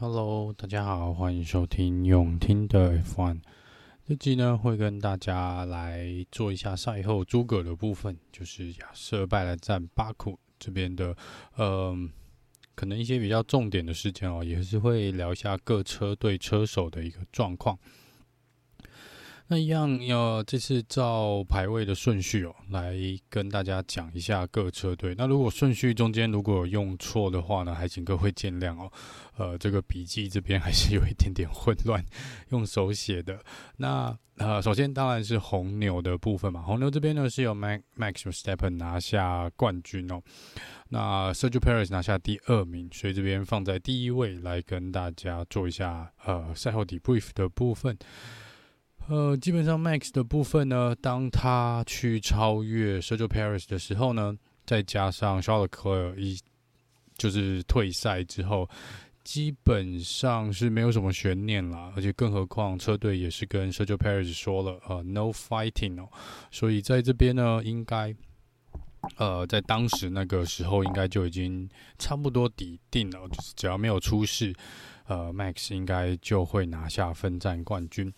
Hello，大家好，欢迎收听永听的 F1。这期呢会跟大家来做一下赛后诸葛的部分，就是亚瑟拜来战巴库这边的，嗯，可能一些比较重点的事件哦，也是会聊一下各车队车手的一个状况。那一样要这次照排位的顺序哦，来跟大家讲一下各车队。那如果顺序中间如果用错的话呢，还请各位见谅哦。呃，这个笔记这边还是有一点点混乱，用手写的。那呃，首先当然是红牛的部分嘛。红牛这边呢是由 Max Max Verstappen 拿下冠军哦。那 Sergio Perez 拿下第二名，所以这边放在第一位来跟大家做一下呃赛后 debrief 的部分。呃，基本上 Max 的部分呢，当他去超越 Sergio Paris 的时候呢，再加上 Charles c l e r 一就是退赛之后，基本上是没有什么悬念啦。而且更何况车队也是跟 Sergio Paris 说了，呃，no fighting 哦，所以在这边呢，应该呃，在当时那个时候应该就已经差不多底定了，就是只要没有出事，呃，Max 应该就会拿下分站冠军。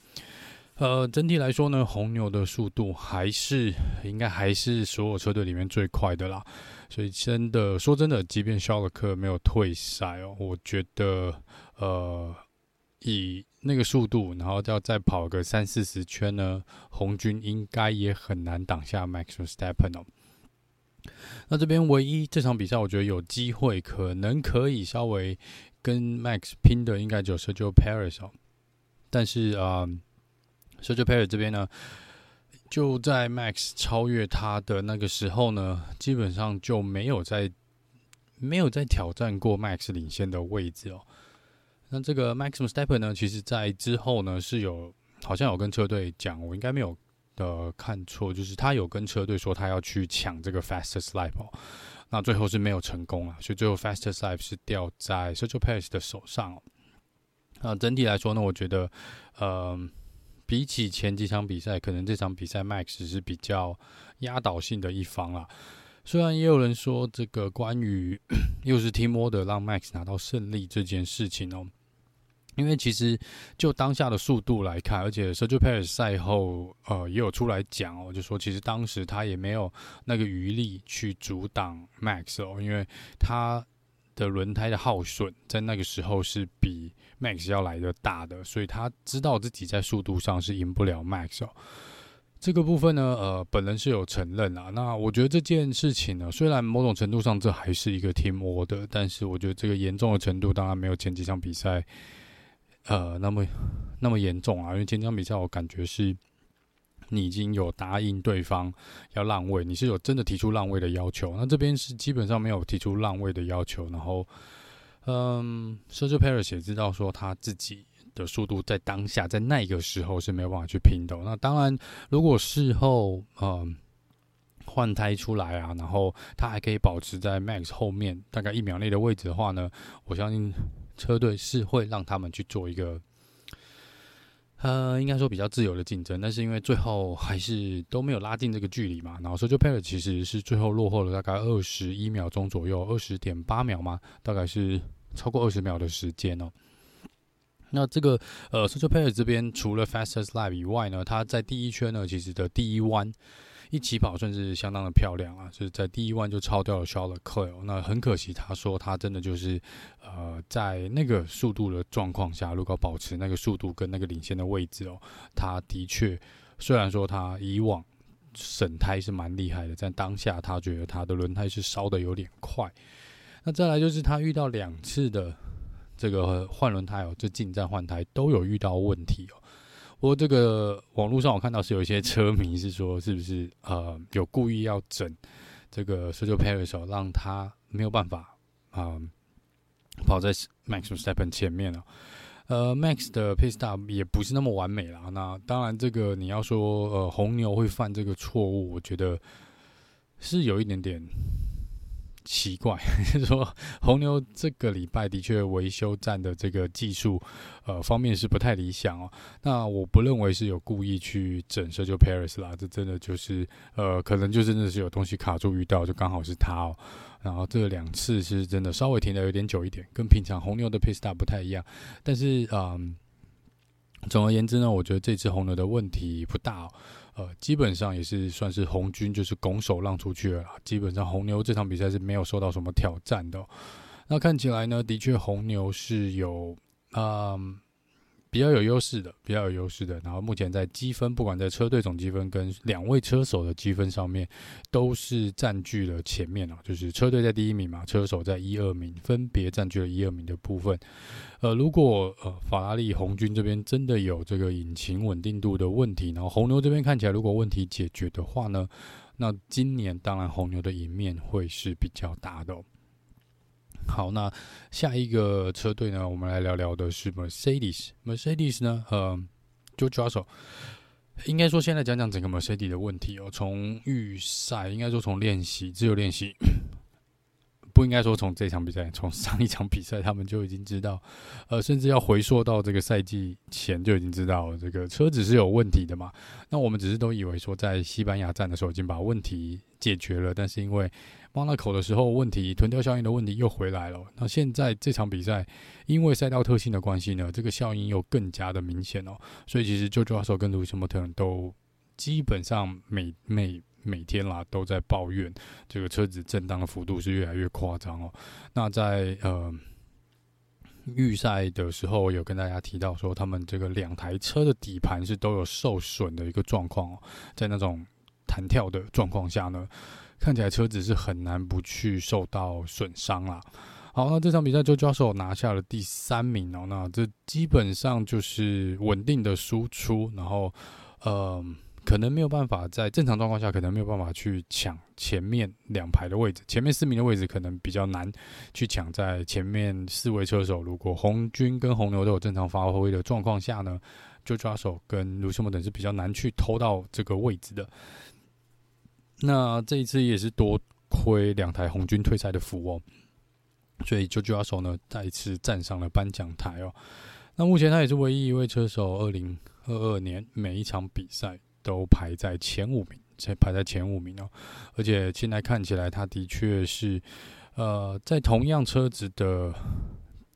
呃，整体来说呢，红牛的速度还是应该还是所有车队里面最快的啦。所以真的说真的，即便肖尔克没有退赛哦，我觉得呃，以那个速度，然后要再跑个三四十圈呢，红军应该也很难挡下 Max Verstappen 哦。那这边唯一这场比赛，我觉得有机会可能可以稍微跟 Max 拼的，应该就是就 Paris 哦。但是啊。Sergio Perez 这边呢，就在 Max 超越他的那个时候呢，基本上就没有在没有再挑战过 Max 领先的位置哦。那这个 Max Verstappen 呢，其实在之后呢是有好像有跟车队讲，我应该没有的看错，就是他有跟车队说他要去抢这个 Fastest Lap 哦。那最后是没有成功啊，所以最后 Fastest Lap 是掉在 Sergio Perez 的手上哦。那整体来说呢，我觉得，嗯、呃。比起前几场比赛，可能这场比赛 Max 是比较压倒性的一方啦。虽然也有人说这个关于 又是 Team Order 让 Max 拿到胜利这件事情哦，因为其实就当下的速度来看，而且 Sergio Perez 赛后呃也有出来讲哦，就说其实当时他也没有那个余力去阻挡 Max 哦，因为他的轮胎的耗损在那个时候是比 Max 要来的大的，所以他知道自己在速度上是赢不了 Max 哦。这个部分呢，呃，本人是有承认啊。那我觉得这件事情呢，虽然某种程度上这还是一个 Team Order，但是我觉得这个严重的程度当然没有前几场比赛，呃，那么那么严重啊。因为前几场比赛我感觉是，你已经有答应对方要让位，你是有真的提出让位的要求。那这边是基本上没有提出让位的要求，然后。嗯，Sergio Perez 也知道说他自己的速度在当下在那个时候是没有办法去拼的。那当然，如果事后嗯换胎出来啊，然后他还可以保持在 Max 后面大概一秒内的位置的话呢，我相信车队是会让他们去做一个呃，应该说比较自由的竞争。但是因为最后还是都没有拉近这个距离嘛，然后 Sergio Pere 其实是最后落后了大概二十一秒钟左右，二十点八秒嘛，大概是。超过二十秒的时间哦。那这个呃，Sergio Pere 这边除了 Fastest Lap 以外呢，他在第一圈呢，其实的第一弯一起跑算是相当的漂亮啊，是在第一弯就超掉了 Charles Leclerc。那很可惜，他说他真的就是呃，在那个速度的状况下，如果保持那个速度跟那个领先的位置哦，他的确虽然说他以往省胎是蛮厉害的，但当下他觉得他的轮胎是烧的有点快。那再来就是他遇到两次的这个换轮胎哦，就进站换胎都有遇到问题哦。不过这个网络上我看到是有一些车迷是说，是不是呃有故意要整这个 Sergio Perez，让他没有办法啊、跑在 Max s t e p p e n 前面哦。呃，Max 的 Pit Stop 也不是那么完美啦。那当然，这个你要说呃红牛会犯这个错误，我觉得是有一点点。奇怪，就是说红牛这个礼拜的确维修站的这个技术呃方面是不太理想哦。那我不认为是有故意去整 Sergio Perez 啦，这真的就是呃可能就真的是有东西卡住遇到，就刚好是他哦。然后这两次是真的稍微停的有点久一点，跟平常红牛的 Pista 不太一样。但是嗯，总而言之呢，我觉得这次红牛的问题不大哦。呃，基本上也是算是红军就是拱手让出去了。基本上红牛这场比赛是没有受到什么挑战的。那看起来呢，的确红牛是有嗯。比较有优势的，比较有优势的。然后目前在积分，不管在车队总积分跟两位车手的积分上面，都是占据了前面啊。就是车队在第一名嘛，车手在一二名，分别占据了一二名的部分。呃，如果呃法拉利红军这边真的有这个引擎稳定度的问题，然后红牛这边看起来如果问题解决的话呢，那今年当然红牛的赢面会是比较大的。好，那下一个车队呢？我们来聊聊的是 Mercedes。Mercedes 呢，呃就抓手应该说现在讲讲整个 Mercedes 的问题哦。从预赛，应该说从练习，自由练习。不应该说从这场比赛，从上一场比赛他们就已经知道，呃，甚至要回溯到这个赛季前就已经知道这个车子是有问题的嘛。那我们只是都以为说在西班牙站的时候已经把问题解决了，但是因为莫纳科的时候问题臀调效应的问题又回来了。那现在这场比赛因为赛道特性的关系呢，这个效应又更加的明显哦。所以其实 George Russell 跟 Lewis Hamilton 都基本上每每。每天啦都在抱怨这个车子震荡的幅度是越来越夸张哦。那在呃预赛的时候，有跟大家提到说，他们这个两台车的底盘是都有受损的一个状况哦。在那种弹跳的状况下呢，看起来车子是很难不去受到损伤啦。好，那这场比赛就抓手拿下了第三名哦。那这基本上就是稳定的输出，然后呃。可能没有办法在正常状况下，可能没有办法去抢前面两排的位置。前面四名的位置可能比较难去抢，在前面四位车手，如果红军跟红牛都有正常发挥的状况下呢，就抓手跟卢西莫等是比较难去偷到这个位置的。那这一次也是多亏两台红军退赛的福哦，所以就抓手呢再次站上了颁奖台哦。那目前他也是唯一一位车手，二零二二年每一场比赛。都排在前五名，才排在前五名哦。而且现在看起来，他的确是，呃，在同样车子的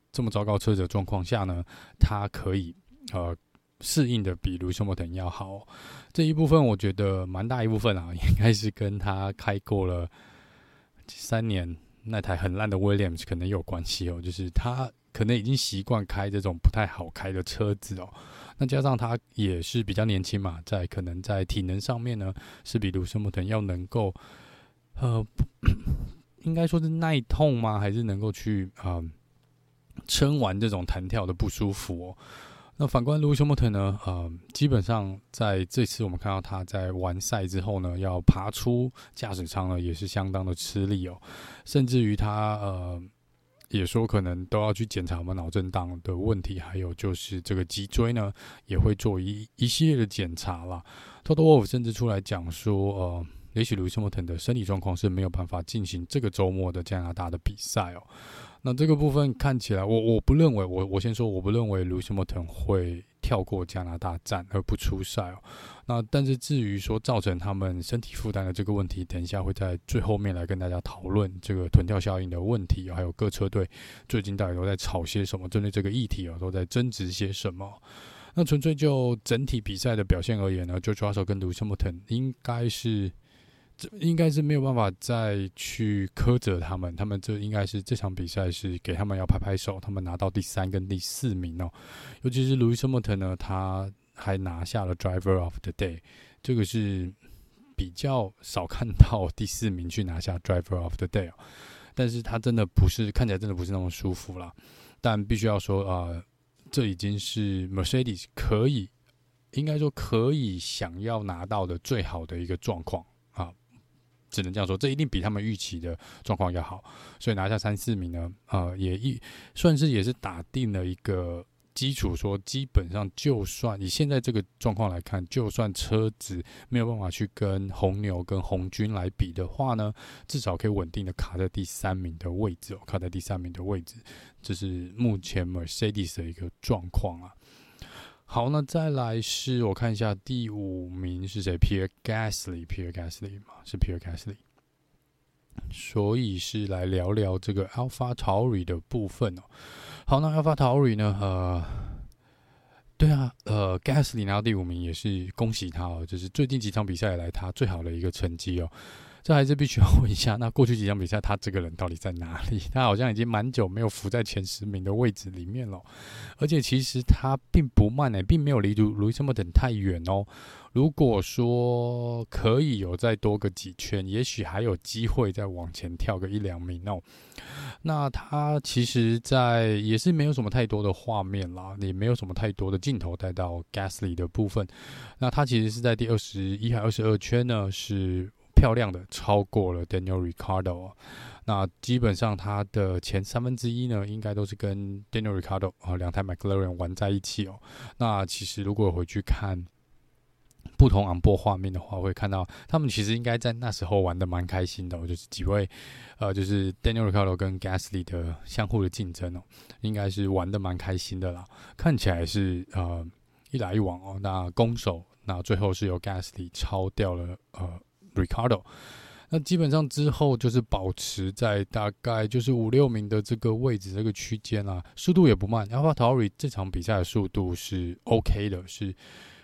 这么糟糕车子的状况下呢，他可以呃适应的比卢西莫腾要好。这一部分我觉得蛮大一部分啊，应该是跟他开过了三年那台很烂的 Williams 可能有关系哦，就是他可能已经习惯开这种不太好开的车子哦。那加上他也是比较年轻嘛，在可能在体能上面呢，是比卢森堡腾要能够，呃，应该说是耐痛吗？还是能够去啊撑完这种弹跳的不舒服哦？那反观卢森堡腾呢，呃，基本上在这次我们看到他在完赛之后呢，要爬出驾驶舱呢，也是相当的吃力哦，甚至于他呃。也说可能都要去检查我们脑震荡的问题，还有就是这个脊椎呢，也会做一一系列的检查啦。Toto Wolff 甚至出来讲说，呃，也许 Lewis Hamilton 的身体状况是没有办法进行这个周末的加拿大的比赛哦。那这个部分看起来，我我不认为，我我先说，我不认为 Lewis Hamilton 会跳过加拿大站而不出赛哦。那但是至于说造成他们身体负担的这个问题，等一下会在最后面来跟大家讨论这个臀跳效应的问题，还有各车队最近到底都在吵些什么，针对这个议题啊，都在争执些什么。那纯粹就整体比赛的表现而言呢，George Russell 跟 Lewis Hamilton 应该是。这应该是没有办法再去苛责他们，他们这应该是这场比赛是给他们要拍拍手，他们拿到第三跟第四名哦，尤其是 Lewis Hamilton 呢，他还拿下了 Driver of the Day，这个是比较少看到第四名去拿下 Driver of the Day 哦，但是他真的不是看起来真的不是那么舒服啦，但必须要说啊，这已经是 Mercedes 可以应该说可以想要拿到的最好的一个状况。只能这样说，这一定比他们预期的状况要好，所以拿下三四名呢，呃，也一算是也是打定了一个基础说，基本上就算以现在这个状况来看，就算车子没有办法去跟红牛跟红军来比的话呢，至少可以稳定的卡在第三名的位置哦，卡在第三名的位置，这是目前 Mercedes 的一个状况啊。好，那再来是我看一下第五名是谁？Pierre Gasly，Pierre Gasly 嘛，是 Pierre Gasly。所以是来聊聊这个 AlphaTauri 的部分哦。好，那 AlphaTauri 呢？呃，对啊，呃，Gasly 拿到第五名也是恭喜他哦，就是最近几场比赛以来他最好的一个成绩哦。这还是必须要问一下，那过去几场比赛，他这个人到底在哪里？他好像已经蛮久没有浮在前十名的位置里面了。而且其实他并不慢呢，并没有离卢卢易斯·汉密尔顿太远哦。如果说可以有再多个几圈，也许还有机会再往前跳个一两名哦。那他其实，在也是没有什么太多的画面啦，也没有什么太多的镜头带到 Gasly 的部分。那他其实是在第二十一还二十二圈呢，是。漂亮的超过了 Daniel Ricardo，那基本上他的前三分之一呢，应该都是跟 Daniel Ricardo 啊两台 McLaren 玩在一起哦。那其实如果回去看不同昂波画面的话，会看到他们其实应该在那时候玩的蛮开心的，就是几位呃，就是 Daniel Ricardo 跟 Gasly 的相互的竞争哦，应该是玩的蛮开心的啦。看起来是呃一来一往哦，那攻守那最后是由 Gasly 超掉了呃。Ricardo，那基本上之后就是保持在大概就是五六名的这个位置这个区间啦，速度也不慢。a l p h a t a r i 这场比赛的速度是 OK 的，是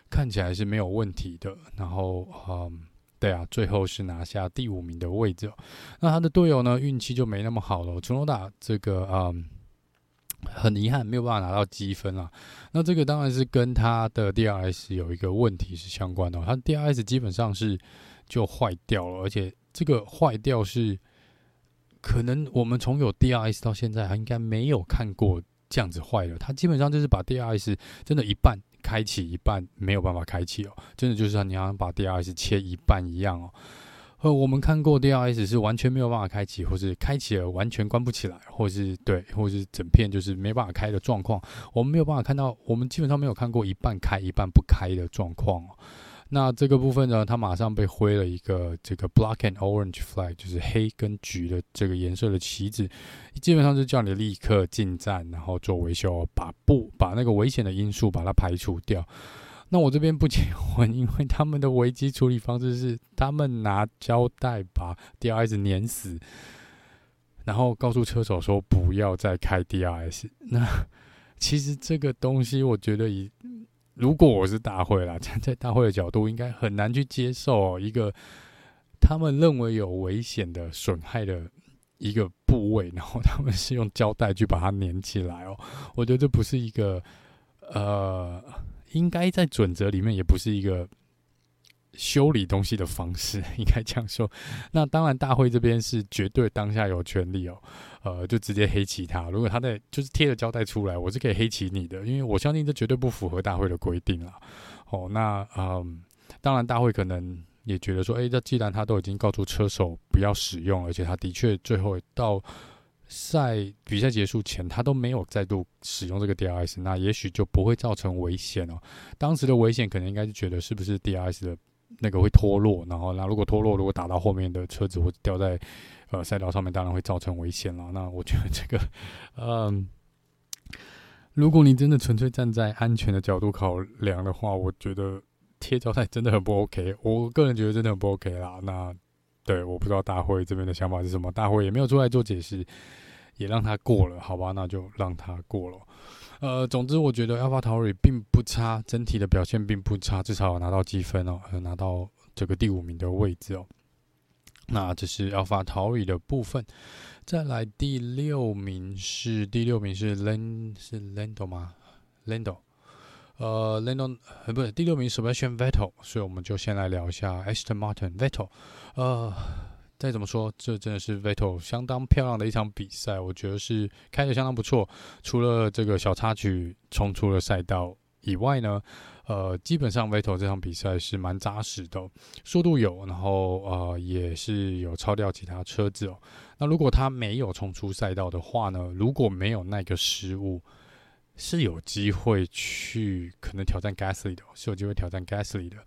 看起来是没有问题的。然后，嗯，对啊，最后是拿下第五名的位置。那他的队友呢，运气就没那么好了。从头打这个，嗯，很遗憾没有办法拿到积分啊。那这个当然是跟他的 DRS 有一个问题是相关的。他 DRS 基本上是。就坏掉了，而且这个坏掉是可能我们从有 DRS 到现在还应该没有看过这样子坏的。它基本上就是把 DRS 真的一半开启，一半没有办法开启哦，真的就是像你好像把 DRS 切一半一样哦。呃，我们看过 DRS 是完全没有办法开启，或是开启了完全关不起来，或是对，或是整片就是没办法开的状况。我们没有办法看到，我们基本上没有看过一半开一半不开的状况哦。那这个部分呢，它马上被挥了一个这个 black and orange flag，就是黑跟橘的这个颜色的旗子，基本上就叫你立刻进站，然后做维修，把不把那个危险的因素把它排除掉。那我这边不结婚，因为他们的危机处理方式是他们拿胶带把 DRS 粘死，然后告诉车手说不要再开 DRS。那其实这个东西，我觉得以如果我是大会啦，站在大会的角度，应该很难去接受一个他们认为有危险的损害的一个部位，然后他们是用胶带去把它粘起来哦。我觉得这不是一个呃，应该在准则里面也不是一个。修理东西的方式 应该这样说，那当然大会这边是绝对当下有权利哦，呃，就直接黑骑他。如果他在就是贴了胶带出来，我是可以黑起你的，因为我相信这绝对不符合大会的规定啦。哦，那嗯，当然大会可能也觉得说，诶，这既然他都已经告诉车手不要使用，而且他的确最后到赛比赛结束前他都没有再度使用这个 DRS，那也许就不会造成危险哦。当时的危险可能应该是觉得是不是 DRS 的。那个会脱落，然后那如果脱落，如果打到后面的车子或掉在呃赛道上面，当然会造成危险了。那我觉得这个，嗯，如果你真的纯粹站在安全的角度考量的话，我觉得贴胶带真的很不 OK。我个人觉得真的很不 OK 啦。那对，我不知道大会这边的想法是什么，大会也没有出来做解释，也让他过了，好吧？那就让他过了。呃，总之我觉得 AlphaTauri 并不差，整体的表现并不差，至少有拿到积分哦，拿到这个第五名的位置哦。那这是 AlphaTauri 的部分，再来第六名是第六名是 Lend 是 Lando 吗？Lando，呃，Lando 呃不是第六名 Sebastian Vettel，所以我们就先来聊一下 Aston Martin Vettel，呃。再怎么说，这真的是 Vettel 相当漂亮的一场比赛，我觉得是开得相当不错。除了这个小插曲冲出了赛道以外呢，呃，基本上 Vettel 这场比赛是蛮扎实的，速度有，然后呃也是有超掉其他车子哦。那如果他没有冲出赛道的话呢，如果没有那个失误，是有机会去可能挑战 Gasly 的，是有机会挑战 Gasly 的。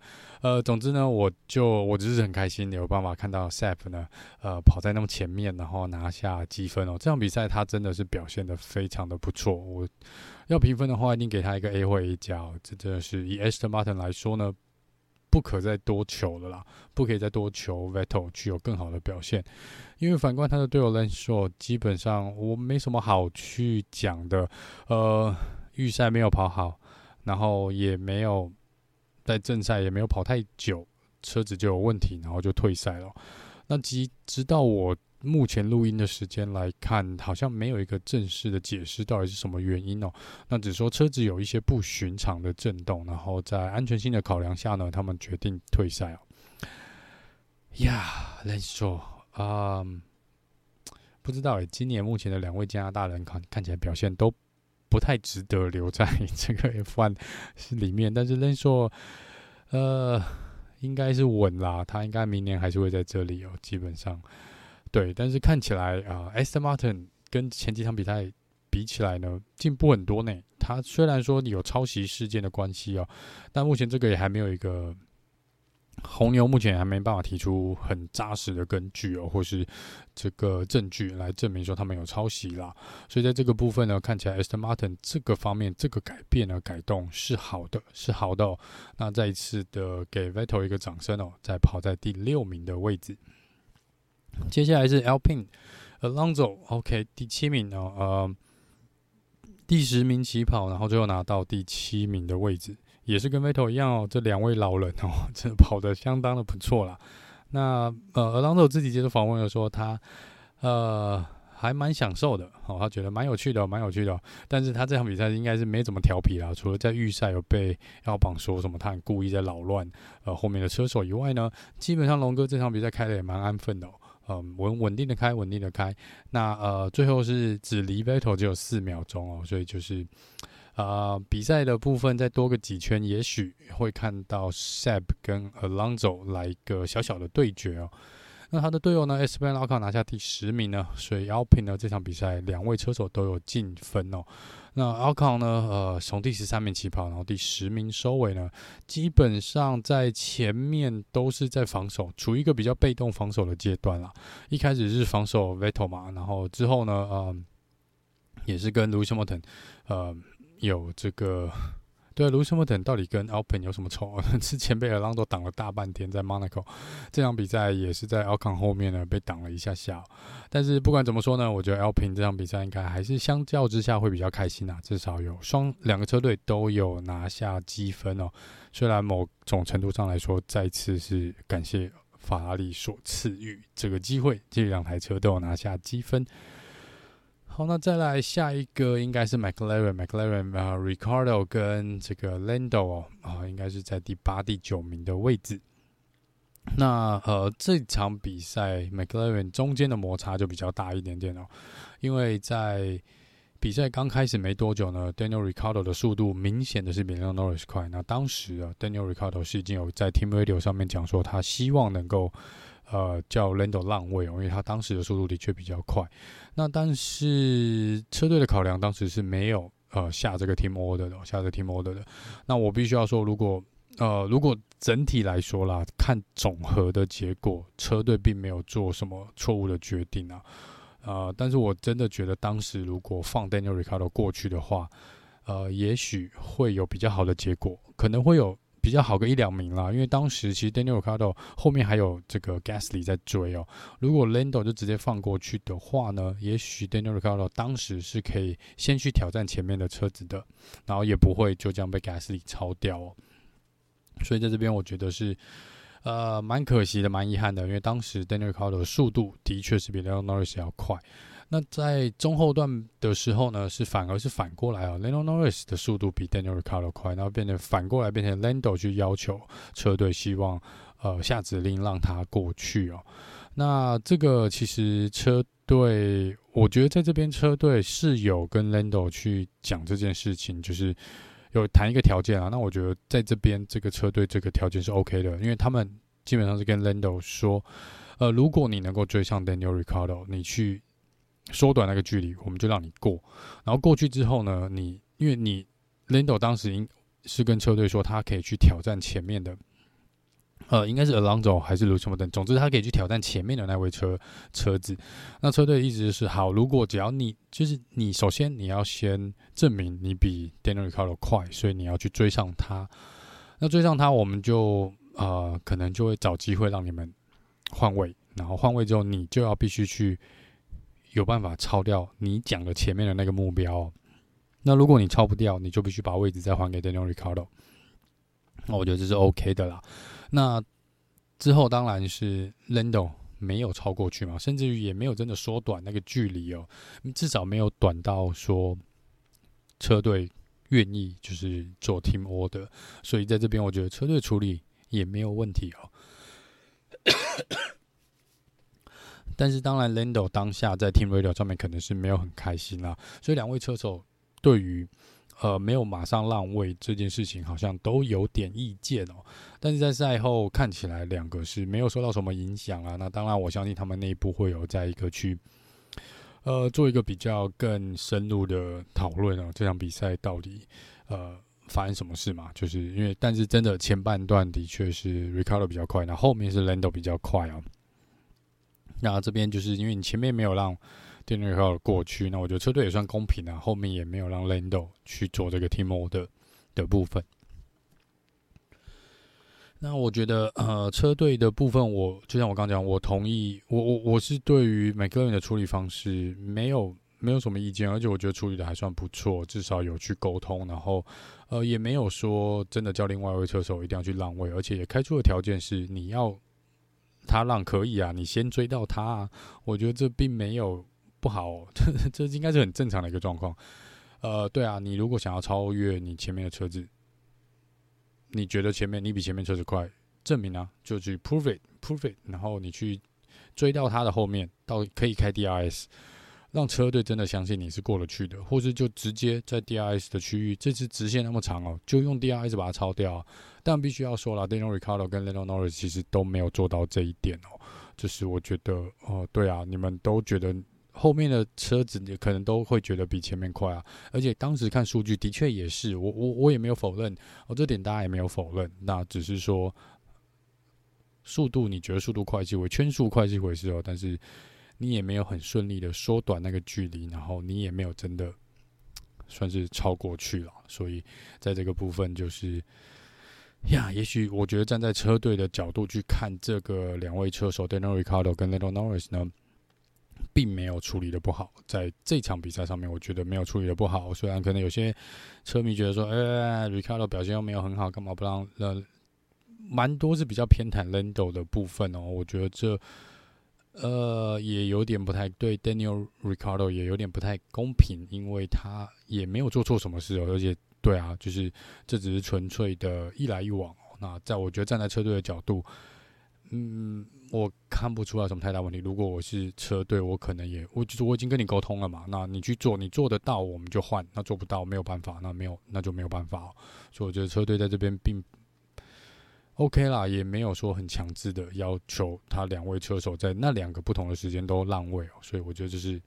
呃，总之呢，我就我只是很开心有办法看到 s e p 呢，呃，跑在那么前面，然后拿下积分哦。这场比赛他真的是表现的非常的不错。我要评分的话，一定给他一个 A 或 A 加。这真的是以 Aston Martin 来说呢，不可再多求了啦，不可以再多求 Vettel 具有更好的表现。因为反观他的队友 Lando，基本上我没什么好去讲的。呃，预赛没有跑好，然后也没有。在正赛也没有跑太久，车子就有问题，然后就退赛了。那直直到我目前录音的时间来看，好像没有一个正式的解释，到底是什么原因哦。那只说车子有一些不寻常的震动，然后在安全性的考量下呢，他们决定退赛哦。呀来说啊，不知道诶，今年目前的两位加拿大人看看起来表现都。不太值得留在这个 F1 里面，但是 Lando 呃，应该是稳啦，他应该明年还是会在这里哦。基本上，对，但是看起来啊、呃、Aston Martin 跟前几场比赛比起来呢，进步很多呢。他虽然说有抄袭事件的关系哦，但目前这个也还没有一个。红牛目前还没办法提出很扎实的根据哦，或是这个证据来证明说他们有抄袭啦。所以在这个部分呢，看起来 Aston Martin 这个方面这个改变呢，改动是好的，是好的。那再一次的给 Vettel 一个掌声哦，在跑在第六名的位置。接下来是 Alpine Alonso，OK，第七名哦，呃，第十名起跑，然后最后拿到第七名的位置。也是跟 Vettel 一样哦，这两位老人哦，真的跑得相当的不错啦。那呃，Alonso 自己接受访问的说，他呃还蛮享受的哦，他觉得蛮有趣的，蛮有趣的。但是他这场比赛应该是没怎么调皮啦，除了在预赛有被要绑说什么他很故意在扰乱呃后面的车手以外呢，基本上龙哥这场比赛开得也蛮安分的哦，嗯，稳稳定的开，稳定的开。那呃，最后是只离 battle 只有四秒钟哦，所以就是。啊、呃，比赛的部分再多个几圈，也许会看到 Seb 跟 Alonso 来一个小小的对决哦。那他的队友呢，Esteban Ocon 拿下第十名呢，所以 Alpin 呢这场比赛两位车手都有进分哦。那 Alcon 呢，呃，从第十三名起跑，然后第十名收尾呢，基本上在前面都是在防守，处于一个比较被动防守的阶段啦。一开始是防守 Vettel 嘛，然后之后呢，呃，也是跟 Lewis Hamilton，呃。有这个，对，Lewis Hamilton 到底跟 Alpine 有什么仇？之前被 Alonso 挡了大半天，在 Monaco 这场比赛也是在 Alcon 后面呢被挡了一下下。但是不管怎么说呢，我觉得 Alpine 这场比赛应该还是相较之下会比较开心啊，至少有双两个车队都有拿下积分哦。虽然某种程度上来说，再次是感谢法拉利所赐予这个机会，这两台车都有拿下积分。好，那再来下一个应该是 McLaren，McLaren 啊，Ricardo 跟这个 Lando 哦，啊，应该是在第八、第九名的位置。那呃，这场比赛 McLaren 中间的摩擦就比较大一点点哦，因为在比赛刚开始没多久呢，Daniel Ricardo 的速度明显的是比 Lando Norris 快。那当时啊，Daniel Ricardo 是已经有在 Team Radio 上面讲说，他希望能够。呃，叫 Lando 浪位哦，因为他当时的速度的确比较快。那但是车队的考量当时是没有呃下这个 team order 的，下这个 team order 的。那我必须要说，如果呃如果整体来说啦，看总和的结果，车队并没有做什么错误的决定啊。呃，但是我真的觉得当时如果放 Daniel Ricciardo 过去的话，呃，也许会有比较好的结果，可能会有。比较好个一两名啦，因为当时其实 Daniel Ricardo 后面还有这个 Gasly 在追哦。如果 Lando 就直接放过去的话呢，也许 Daniel Ricardo 当时是可以先去挑战前面的车子的，然后也不会就这样被 Gasly 超掉哦。所以在这边我觉得是呃蛮可惜的，蛮遗憾的，因为当时 Daniel Ricardo 的速度的确是比 Lando Norris 要快。那在中后段的时候呢，是反而是反过来啊，Lando Norris 的速度比 Daniel r i c a r d o 快，然后变成反过来变成 Lando 去要求车队希望呃下指令让他过去哦。那这个其实车队，我觉得在这边车队是有跟 Lando 去讲这件事情，就是有谈一个条件啊。那我觉得在这边这个车队这个条件是 OK 的，因为他们基本上是跟 Lando 说，呃，如果你能够追上 Daniel r i c a r d o 你去。缩短那个距离，我们就让你过。然后过去之后呢，你因为你 Lando 当时应是跟车队说，他可以去挑战前面的。呃，应该是 Alonso 还是卢什么等，总之他可以去挑战前面的那位车车子。那车队一直是，好，如果只要你就是你，首先你要先证明你比 Daniel r i c a r d o 快，所以你要去追上他。那追上他，我们就呃可能就会找机会让你们换位，然后换位之后，你就要必须去有办法超掉你讲的前面的那个目标。那如果你超不掉，你就必须把位置再还给 Daniel Ricardo。那我觉得这是 OK 的啦。那之后当然是 Lando 没有超过去嘛，甚至于也没有真的缩短那个距离哦，至少没有短到说车队愿意就是做 team order，所以在这边我觉得车队处理也没有问题哦。但是当然 Lando 当下在 team radio 上面可能是没有很开心啦，所以两位车手对于。呃，没有马上让位这件事情，好像都有点意见哦。但是在赛后看起来，两个是没有受到什么影响啊。那当然，我相信他们内部会有在一个去，呃，做一个比较更深入的讨论哦。这场比赛到底呃发生什么事嘛？就是因为，但是真的前半段的确是 Ricciardo 比较快，那后面是 Lando 比较快啊。那这边就是因为你前面没有让。电内号过去，那我觉得车队也算公平啊，后面也没有让 Lando 去做这个 team order 的部分。那我觉得，呃，车队的部分我，就像我刚讲，我同意，我我我是对于每个人的处理方式没有没有什么意见，而且我觉得处理的还算不错，至少有去沟通，然后呃也没有说真的叫另外一位车手一定要去让位，而且也开出的条件是你要他让可以啊，你先追到他啊，我觉得这并没有。不好，这这应该是很正常的一个状况。呃，对啊，你如果想要超越你前面的车子，你觉得前面你比前面车子快，证明啊，就去 prove it，prove it，然后你去追到他的后面，到可以开 DRS，让车队真的相信你是过得去的，或是就直接在 DRS 的区域，这次直线那么长哦，就用 DRS 把它超掉。但必须要说了，Daniel Ricciardo 跟 Lando Norris 其实都没有做到这一点哦。就是我觉得，哦、呃，对啊，你们都觉得。后面的车子也可能都会觉得比前面快啊，而且当时看数据的确也是，我我我也没有否认，哦，这点大家也没有否认，那只是说速度，你觉得速度快是一回圈速快是一回事哦，但是你也没有很顺利的缩短那个距离，然后你也没有真的算是超过去了，所以在这个部分就是呀，也许我觉得站在车队的角度去看这个两位车手，Daniel Ricciardo 跟 Lando Norris 呢。并没有处理的不好，在这场比赛上面，我觉得没有处理的不好。虽然可能有些车迷觉得说，哎，Ricciardo 表现又没有很好，干嘛不让？呃，蛮多是比较偏袒 Lando 的部分哦。我觉得这呃也有点不太对，Daniel Ricardo 也有点不太公平，因为他也没有做错什么事哦。而且，对啊，就是这只是纯粹的一来一往。那在我觉得站在车队的角度。嗯，我看不出来什么太大问题。如果我是车队，我可能也，我就是我已经跟你沟通了嘛。那你去做，你做得到，我们就换；那做不到，没有办法，那没有，那就没有办法。所以我觉得车队在这边并 OK 啦，也没有说很强制的要求他两位车手在那两个不同的时间都让位哦。所以我觉得这是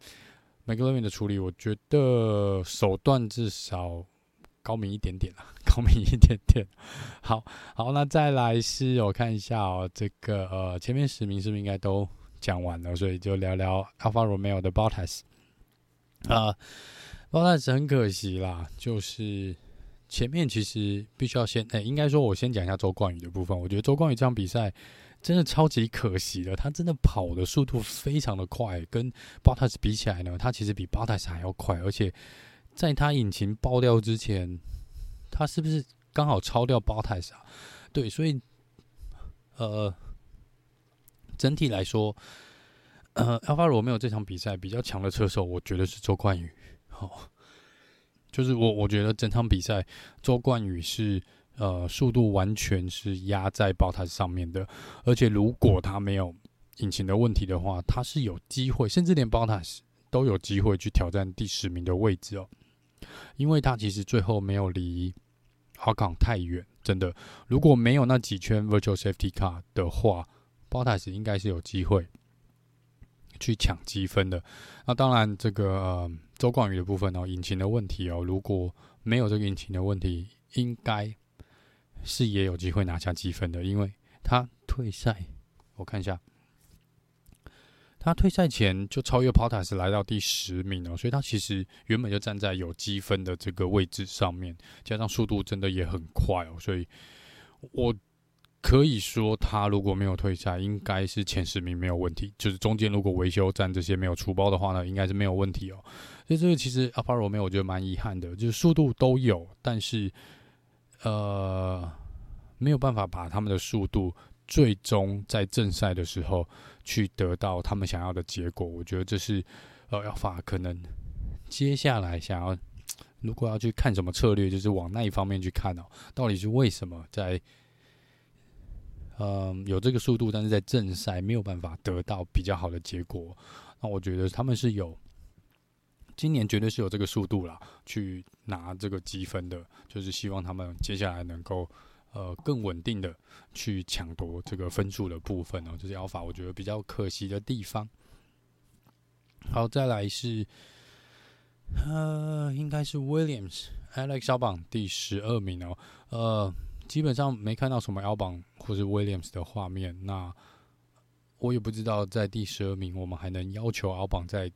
McLaren 的处理，我觉得手段至少。高明一点点啦，高明一点点。好好，那再来是我看一下哦，这个呃，前面十名是不是应该都讲完了？所以就聊聊 Alpha Romeo 的 Bottas 啊，Bottas 很可惜啦，就是前面其实必须要先，哎、应该说我先讲一下周冠宇的部分。我觉得周冠宇这场比赛真的超级可惜的，他真的跑的速度非常的快，跟 Bottas 比起来呢，他其实比 Bottas 还要快，而且。在他引擎爆掉之前，他是不是刚好超掉 Bottas 啊？对，所以呃，整体来说，呃，Alfa Romeo 这场比赛比较强的车手，我觉得是周冠宇。哦，就是我我觉得整场比赛周冠宇是呃速度完全是压在爆胎上面的，而且如果他没有引擎的问题的话，他是有机会，甚至连爆胎都有机会去挑战第十名的位置哦。因为他其实最后没有离奥康太远，真的。如果没有那几圈 Virtual Safety Car 的话，Bottas 应该是有机会去抢积分的。那当然，这个呃周冠宇的部分哦，引擎的问题哦，如果没有这个引擎的问题，应该是也有机会拿下积分的，因为他退赛，我看一下。他退赛前就超越 Bottas 来到第十名哦，所以他其实原本就站在有积分的这个位置上面，加上速度真的也很快哦，所以我可以说他如果没有退赛，应该是前十名没有问题。就是中间如果维修站这些没有出包的话呢，应该是没有问题哦。所以这个其实 Alfa Romeo 我觉得蛮遗憾的，就是速度都有，但是呃没有办法把他们的速度。最终在正赛的时候去得到他们想要的结果，我觉得这是呃，Alfa 可能接下来想要，如果要去看什么策略，就是往那一方面去看哦。到底是为什么在嗯有这个速度，但是在正赛没有办法得到比较好的结果？那我觉得他们是有今年绝对是有这个速度啦，去拿这个积分的，就是希望他们接下来能够。呃，更稳定的去抢夺这个分数的部分哦，这是 Alpha 我觉得比较可惜的地方。好，再来是，呃，应该是 Williams Alex Albon 第十二名哦。呃，基本上没看到什么 Albon 或是 Williams 的画面，那我也不知道在第十二名我们还能要求 Albon 再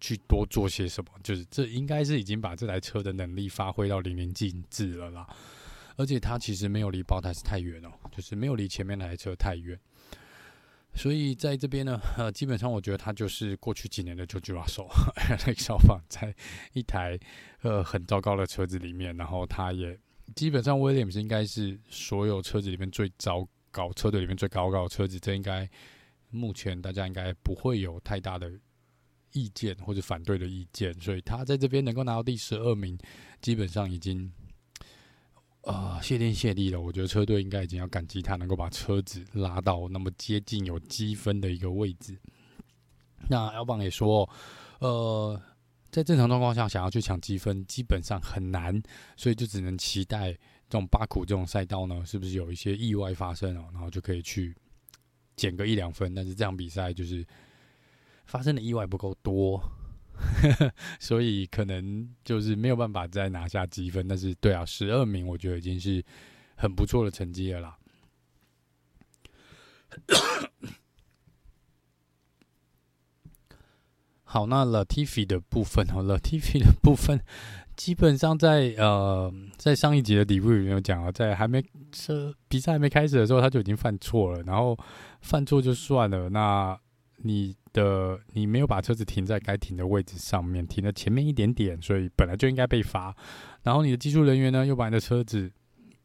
去多做些什么，就是这应该是已经把这台车的能力发挥到淋漓尽致了啦。而且他其实没有离包台是太远哦，就是没有离前面那台车太远，所以在这边呢，呃，基本上我觉得他就是过去几年的 George Russell，那个小放在一台呃很糟糕的车子里面，然后他也基本上 Williams 应该是所有车子里面最糟糕车队里面最高高的车子，这应该目前大家应该不会有太大的意见或者反对的意见，所以他在这边能够拿到第十二名，基本上已经。啊、谢天谢地了！我觉得车队应该已经要感激他，能够把车子拉到那么接近有积分的一个位置。那 Albon 也说，呃，在正常状况下想要去抢积分，基本上很难，所以就只能期待这种巴库这种赛道呢，是不是有一些意外发生哦，然后就可以去减个一两分。但是这场比赛就是发生的意外不够多。所以可能就是没有办法再拿下积分，但是对啊，十二名我觉得已经是很不错的成绩了啦。好，那 Latifi 的部分哦，Latifi 的部分基本上在呃在上一集的底部里面有讲了，在还没这比赛还没开始的时候他就已经犯错了，然后犯错就算了，那你。的你没有把车子停在该停的位置上面，停了前面一点点，所以本来就应该被罚。然后你的技术人员呢，又把你的车子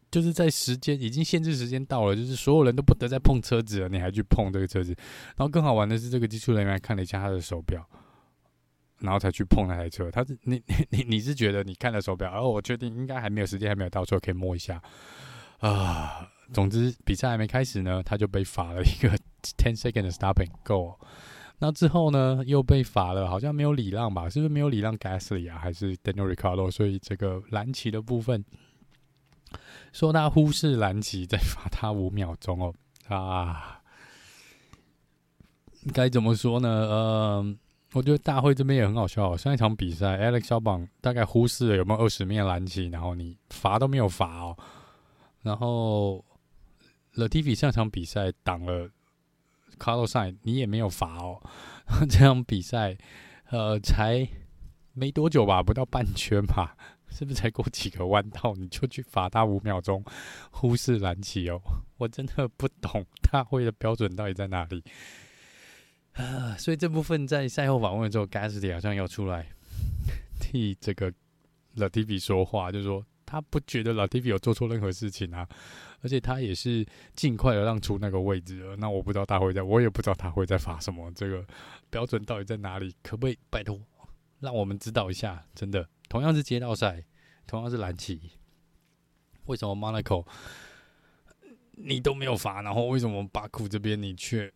就是在时间已经限制时间到了，就是所有人都不得再碰车子了，你还去碰这个车子。然后更好玩的是，这个技术人员还看了一下他的手表，然后才去碰那台车。他是你 你你是觉得你看了手表，而我确定应该还没有时间，还没有到，所以可以摸一下啊。总之比赛还没开始呢，他就被罚了一个 ten second stopping go。那之后呢，又被罚了，好像没有礼让吧？是不是没有礼让 Gasly 啊？还是 Daniel r i c a r d o 所以这个蓝旗的部分，说他忽视蓝旗，再罚他五秒钟哦啊！该怎么说呢？呃，我觉得大会这边也很好笑。上一场比赛，Alex Albon 大概忽视了有没有二十面蓝旗，然后你罚都没有罚哦。然后 Latifi 上场比赛挡了。Carlos Sainz 你也没有罚哦。这场比赛，呃，才没多久吧，不到半圈吧，是不是才过几个弯道，你就去罚他五秒钟，忽视蓝旗哦？我真的不懂大会的标准到底在哪里啊！所以这部分在赛后访问的时候，Gasly 好像要出来 替这个 Latifi 说话，就是说他不觉得 Latifi 有做错任何事情啊。而且他也是尽快的让出那个位置了。那我不知道他会在，我也不知道他会在罚什么。这个标准到底在哪里？可不可以拜托让我们知道一下？真的，同样是街道赛，同样是蓝旗，为什么 Monaco 你都没有罚？然后为什么巴库这边你却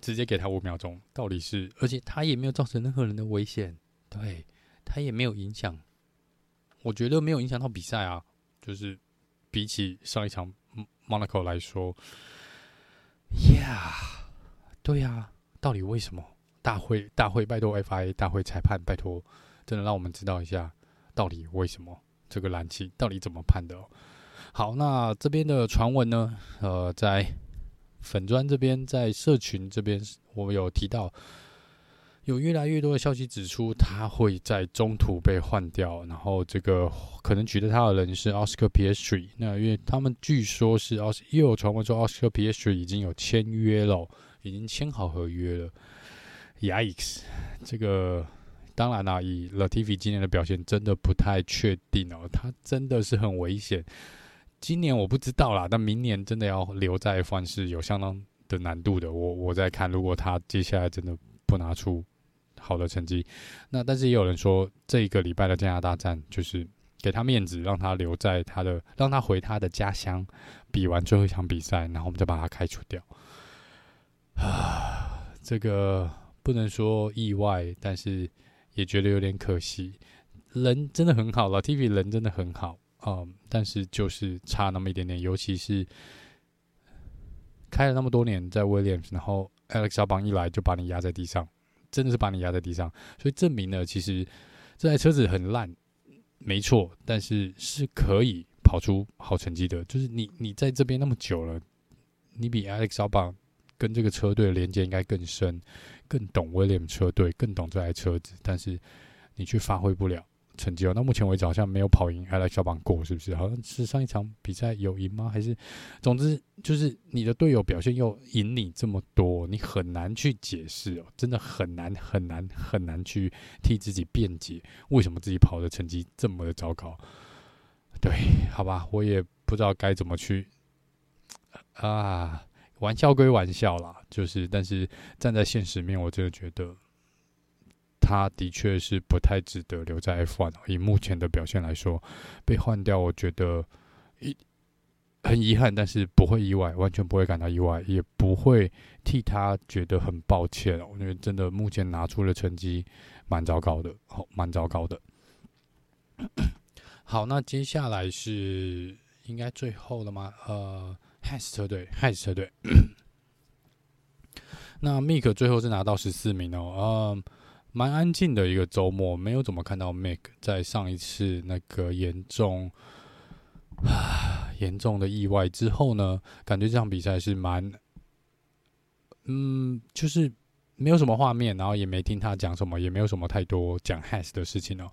直接给他五秒钟？到底是？而且他也没有造成任何人的危险，对，他也没有影响。我觉得没有影响到比赛啊，就是。比起上一场 Monaco 来说，Yeah，对呀，到底为什么？大会大会拜托 FIA 大会裁判拜托，真的让我们知道一下，到底为什么这个蓝旗到底怎么判的哦？好，那这边的传闻呢？呃，在粉砖这边，在社群这边，我有提到。有越来越多的消息指出，他会在中途被换掉，然后这个可能取代他的人是 Oscar Piastri。那因为他们据说是奥，又有传闻说 Oscar Piastri 已经有签约了，已经签好合约了。Yikes！这个当然啦、以 Latifi 今年的表现，真的不太确定哦。他真的是很危险。今年我不知道啦，但明年真的要留在 F1 是有相当的难度的。我我在看，如果他接下来真的不拿出。好的成绩，那但是也有人说，这一个礼拜的加拿大站就是给他面子，让他留在他的，让他回他的家乡，比完最后一场比赛，然后我们再把他开除掉。啊，这个不能说意外，但是也觉得有点可惜。人真的很好了，T V 人真的很好，嗯，但是就是差那么一点点，尤其是开了那么多年在 Williams，然后 Alex Albon 一来就把你压在地上。真的是把你压在地上，所以证明了其实这台车子很烂，没错，但是是可以跑出好成绩的。就是你你在这边那么久了，你比 Alex Albon 跟这个车队的连接应该更深，更懂 Williams 车队，更懂这台车子，但是你却发挥不了。成绩哦，那目前为止好像没有跑赢 Alex Albon 过，是不是？好像是上一场比赛有赢吗？还是，总之就是你的队友表现又赢你这么多，你很难去解释哦，真的很难很难很难去替自己辩解，为什么自己跑的成绩这么的糟糕？对，好吧，我也不知道该怎么去啊，玩笑归玩笑啦，就是，但是站在现实面，我真的觉得。他的确是不太值得留在 F1。以目前的表现来说，被换掉，我觉得一很遗憾，但是不会意外，完全不会感到意外，也不会替他觉得很抱歉哦。因为真的目前拿出的成绩蛮糟糕的，好，蛮糟糕的。好，那接下来是应该最后了吗？呃，Has 车队，Has 车队。那 Mike 最后是拿到十四名哦，嗯。蛮安静的一个周末，没有怎么看到 Mick 在上一次那个严重 严重的意外之后呢，感觉这场比赛是蛮嗯，就是没有什么画面，然后也没听他讲什么，也没有什么太多讲 Has 的事情哦。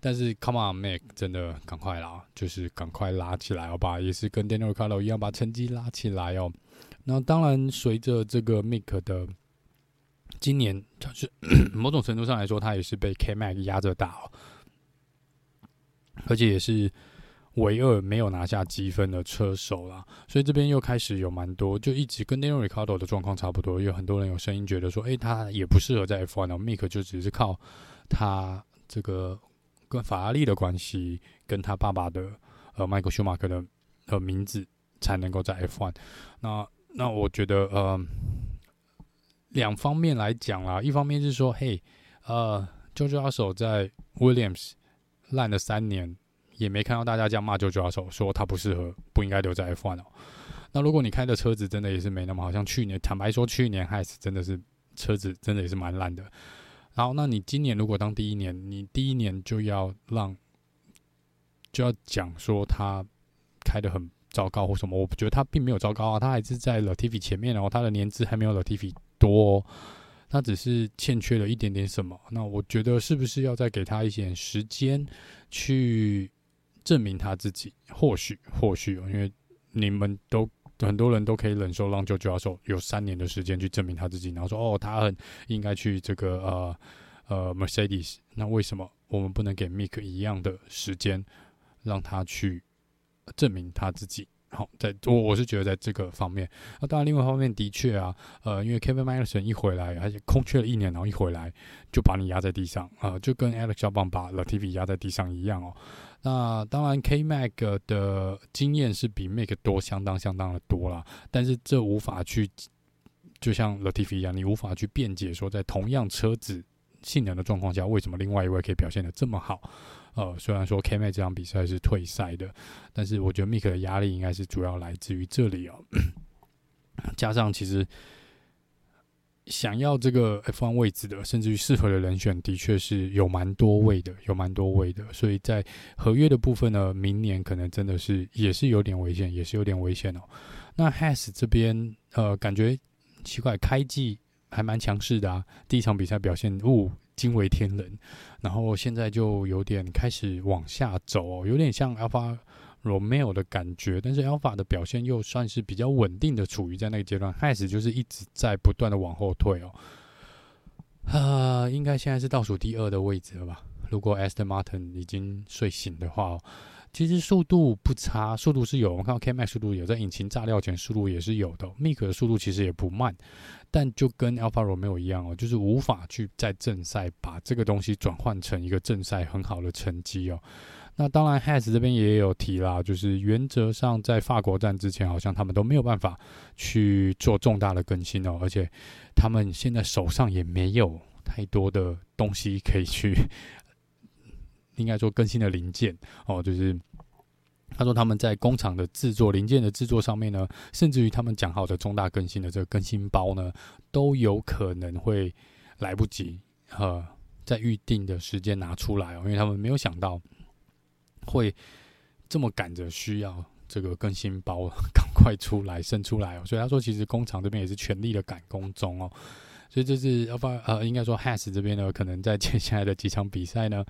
但是 Come on Mick，真的赶快啦，就是赶快拉起来好吧，也是跟 Daniel Carlo 一样把成绩拉起来哦。那当然，随着这个 Mick 的。今年就是 某种程度上来说，他也是被 K-Mag 压着打哦，而且也是唯二没有拿下积分的车手啦。所以这边又开始有蛮多，就一直跟 Daniel Ricardo 的状况差不多。有很多人有声音觉得说，诶、欸，他也不适合在 F1 哦。Mick 就只是靠他这个跟法拉利的关系，跟他爸爸的呃 Michael Schumacher 的呃名字才能够在 F1。那那我觉得呃。两方面来讲啦，一方面是说，嘿，呃，George Russell 在 Williams 烂了三年，也没看到大家这样骂 George Russell，说他不适合，不应该留在 F1 哦。那如果你开的车子真的也是没那么好，像去年，坦白说，去年 h a s 真的是车子真的也是蛮烂的。然后，那你今年如果当第一年，你第一年就要让，就要讲说他开得很糟糕或什么？我觉得他并没有糟糕啊，他还是在 Latifi 前面哦，他的年资还没有 Latifi。多，他只是欠缺了一点点什么。那我觉得是不是要再给他一点时间去证明他自己？或许，或许，因为你们都很多人都可以忍受让 George Russell 有三年的时间去证明他自己，然后说哦，他很应该去这个呃呃 Mercedes。那为什么我们不能给 Mick 一样的时间，让他去证明他自己？好，在我我是觉得在这个方面，那当然另外一方面的确啊，呃，因为 Kevin Magnussen 一回来，而且空缺了一年，然后一回来就把你压在地上啊、就跟 Alex Albon 把 Latifi 压在地上一样哦。那当然 K Mag 的经验是比 Mick 多相当相当的多啦，但是这无法去，就像 Latifi 一样，你无法去辩解说在同样车子性能的状况下，为什么另外一位可以表现的这么好。呃，虽然说 KMA 这场比赛是退赛的，但是我觉得 Mick 的压力应该是主要来自于这里哦。加上其实想要这个 F1 位置的，甚至于适合的人选，的确是有蛮多位的，有蛮多位的。所以在合约的部分呢，明年可能真的是也是有点危险，也是有点危险哦。那 Has 这边，呃，感觉奇怪，开季还蛮强势的啊，第一场比赛表现，呜，惊为天人。然后现在就有点开始往下走哦，有点像 Alpha。Romeo 的感觉，但是 Alpha 的表现又算是比较稳定的，处于在那个阶段。开始就是一直在不断的往后退哦，啊，应该现在是倒数第二的位置了吧？如果 Aston Martin 已经睡醒的话哦，其实速度不差，速度是有。我看到 K-Max 速度有，在引擎炸料前速度也是有的。Mick 的速度其实也不慢，但就跟 Alpha Romeo 一样哦，就是无法去在正赛把这个东西转换成一个正赛很好的成绩哦。那当然，Haas 这边也有提啦，就是原则上在法国站之前，好像他们都没有办法去做重大的更新哦，而且他们现在手上也没有太多的东西可以去，应该说更新的零件哦。就是他说他们在工厂的制作零件的制作上面呢，甚至于他们讲好的重大更新的这个更新包呢，都有可能会来不及，呃，在预定的时间拿出来哦，因为他们没有想到。会这么赶着需要这个更新包 赶快出来生出来哦，所以他说其实工厂这边也是全力的赶工中哦，所以这是要不呃应该说 Has 这边呢，可能在接下来的几场比赛呢，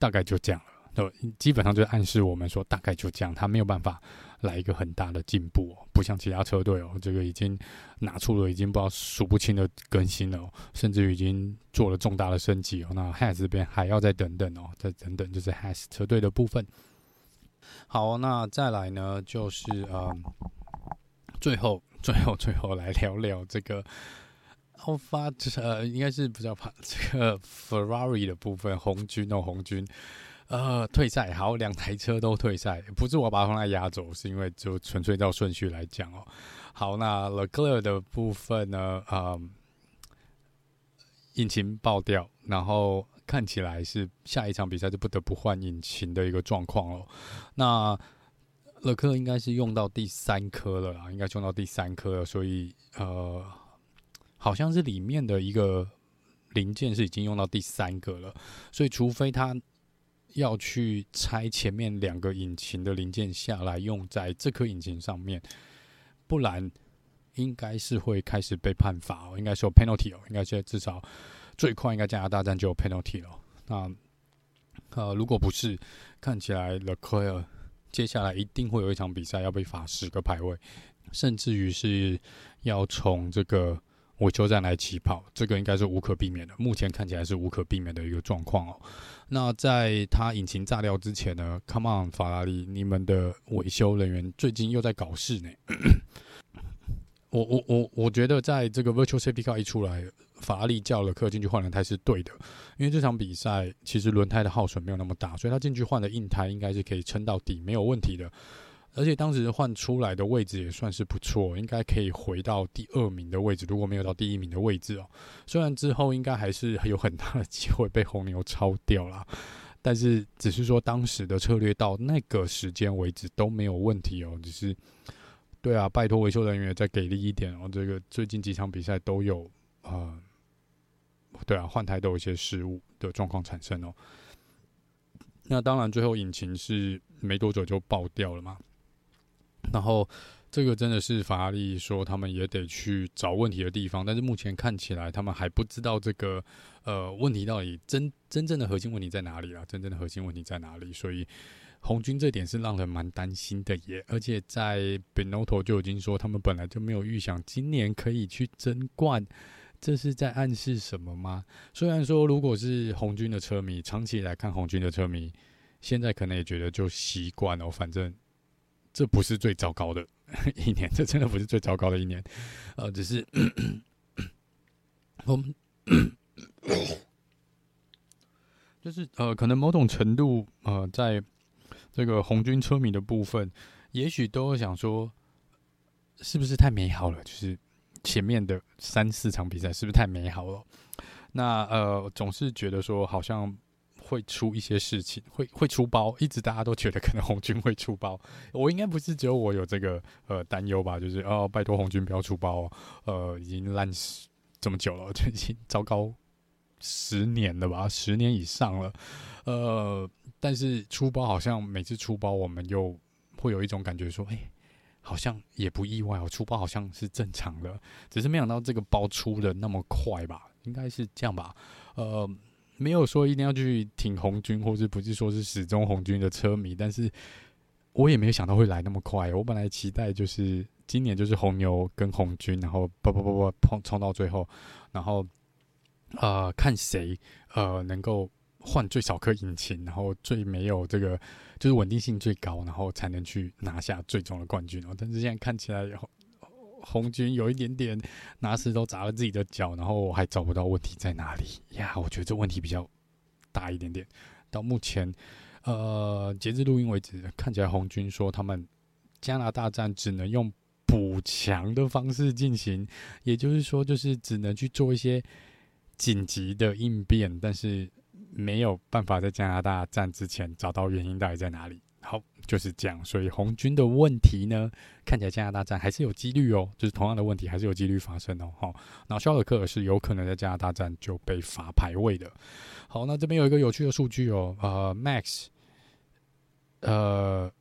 大概就这样了，都基本上就暗示我们说大概就这样，他没有办法来一个很大的进步哦，不像其他车队哦，这个已经拿出了已经不知道数不清的更新了哦，甚至已经做了重大的升级哦，那 Has 这边还要再等等哦，再等等就是 Has 车队的部分。好，那再来呢，就是呃，最后、最后、最后来聊聊这个后发呃，应该是比较怕这个 Ferrari 的部分，红军哦，红军呃退赛，好，两台车都退赛，不是我把它放在压轴，是因为就纯粹照顺序来讲哦。好，那 Leclerc 的部分呢，呃，引擎爆掉，然后。看起来是下一场比赛就不得不换引擎的一个状况哦。那勒克应该是用到第三颗了啦，应该用到第三颗了，所以呃，好像是里面的一个零件是已经用到第三个了。所以除非他要去拆前面两个引擎的零件下来用在这颗引擎上面，不然应该是会开始被判罚哦，应该是有 penalty 哦，应该是至少。最快应该加拿大站就有 penalty 了。那呃，如果不是，看起来 Leclerc 接下来一定会有一场比赛要被罚十个排位，甚至于是要从这个维修站来起跑，这个应该是无可避免的。目前看起来是无可避免的一个状况哦。那在他引擎炸掉之前呢，Come on，法拉利，你们的维修人员最近又在搞事呢。我我我我觉得在这个 Virtual Safety Car 一出来。法拉利叫了客进去换轮胎是对的，因为这场比赛其实轮胎的耗损没有那么大，所以他进去换的硬胎应该是可以撑到底，没有问题的。而且当时换出来的位置也算是不错，应该可以回到第二名的位置，如果没有到第一名的位置哦。虽然之后应该还是有很大的机会被红牛超掉啦，但是只是说当时的策略到那个时间为止都没有问题哦。只是对啊，拜托维修人员再给力一点哦。这个最近几场比赛都有啊。对啊，换胎都有一些失误的状况产生哦。那当然，最后引擎是没多久就爆掉了嘛。然后这个真的是法拉利说他们也得去找问题的地方，但是目前看起来他们还不知道这个呃问题到底真真正的核心问题在哪里啊？真正的核心问题在哪里？所以红军这点是让人蛮担心的耶。而且在 Benotto 就已经说，他们本来就没有预想今年可以去争冠。这是在暗示什么吗？虽然说，如果是红军的车迷，长期来看红军的车迷，现在可能也觉得就习惯了。反正这不是最糟糕的 一年，这真的不是最糟糕的一年。呃，只是我们就是呃，可能某种程度呃，在这个红军车迷的部分，也许都会想说，是不是太美好了？就是。前面的三四场比赛是不是太美好了？那呃，总是觉得说好像会出一些事情，会会出包，一直大家都觉得可能红军会出包。我应该不是只有我有这个呃担忧吧？就是哦，拜托红军不要出包哦，呃，已经烂这么久了，就已经糟糕十年了吧，十年以上了。呃，但是出包好像每次出包，我们又会有一种感觉说，哎，好像也不意外哦，出包好像是正常的，只是没想到这个包出的那么快吧。应该是这样吧，呃，没有说一定要去挺红军，或者不是说是始终红军的车迷，但是我也没有想到会来那么快。我本来期待就是今年就是红牛跟红军，然后不不不不碰冲到最后，然后呃看谁呃能够换最少颗引擎，然后最没有这个就是稳定性最高，然后才能去拿下最终的冠军哦。但是现在看起来。红军有一点点拿石头砸了自己的脚，然后还找不到问题在哪里呀？我觉得这问题比较大一点点。到目前，呃，截至录音为止，看起来红军说他们加拿大站只能用补强的方式进行，也就是说，就是只能去做一些紧急的应变，但是没有办法在加拿大站之前找到原因到底在哪里。好，就是这样。所以红军的问题呢，看起来加拿大站还是有几率哦，就是同样的问题还是有几率发生哦。好，然后肖尔克是有可能在加拿大站就被罚排位的。好，那这边有一个有趣的数据哦，呃，Max，呃，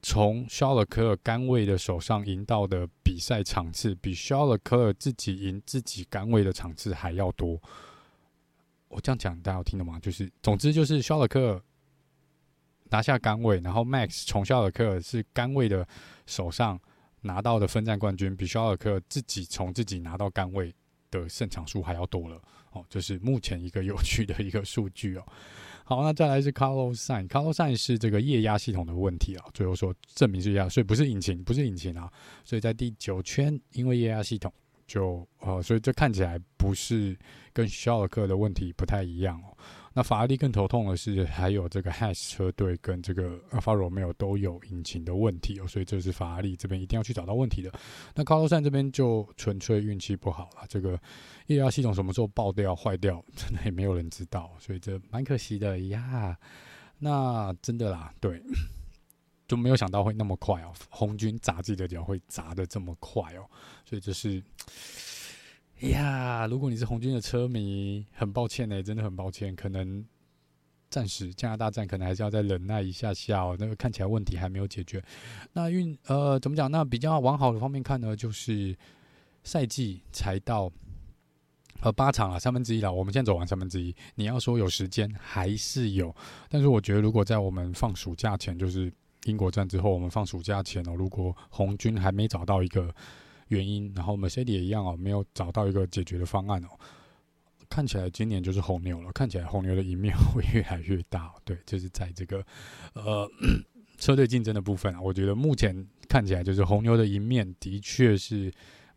从肖尔克杆位的手上赢到的比赛场次，比肖尔克自己赢自己杆位的场次还要多。我这样讲大家有听懂吗？就是，总之就是肖尔克。拿下杆位，然后 Max 从肖尔克是杆位的手上拿到的分站冠军，比肖尔克自己从自己拿到杆位的胜场数还要多了哦，这是目前一个有趣的一个数据哦。好，那再来是 Carlos Sain，Carlos Sain 是这个液压系统的问题啊，最后说证明是液压，所以不是引擎，不是引擎啊，所以在第九圈因为液压系统就呃，所以这看起来不是跟肖尔克的问题不太一样哦。那法拉利更头痛的是，还有这个 Haas 车队跟这个 Alfa Romeo 都有引擎的问题哦，所以这是法拉利这边一定要去找到问题的。那卡洛山这边就纯粹运气不好了，这个液压系统什么时候爆掉坏掉，真的也没有人知道，所以这蛮可惜的呀。那真的啦，对，就没有想到会那么快哦，红军砸自己的脚会砸得这么快哦，所以这是。呀，如果你是红军的车迷，很抱歉呢、真的很抱歉，可能暂时加拿大站可能还是要再忍耐一下下哦。那个看起来问题还没有解决。那运呃怎么讲？那比较往好的方面看呢，就是赛季才到呃八场了，三分之一了。我们现在走完三分之一，你要说有时间还是有，但是我觉得如果在我们放暑假前，就是英国站之后，我们放暑假前哦，如果红军还没找到一个。原因，然后 Mercedes 也一样哦，没有找到一个解决的方案哦。看起来今年就是红牛了，看起来红牛的赢面会越来越大。对，就是在这个呃 车队竞争的部分啊，我觉得目前看起来就是红牛的赢面的确是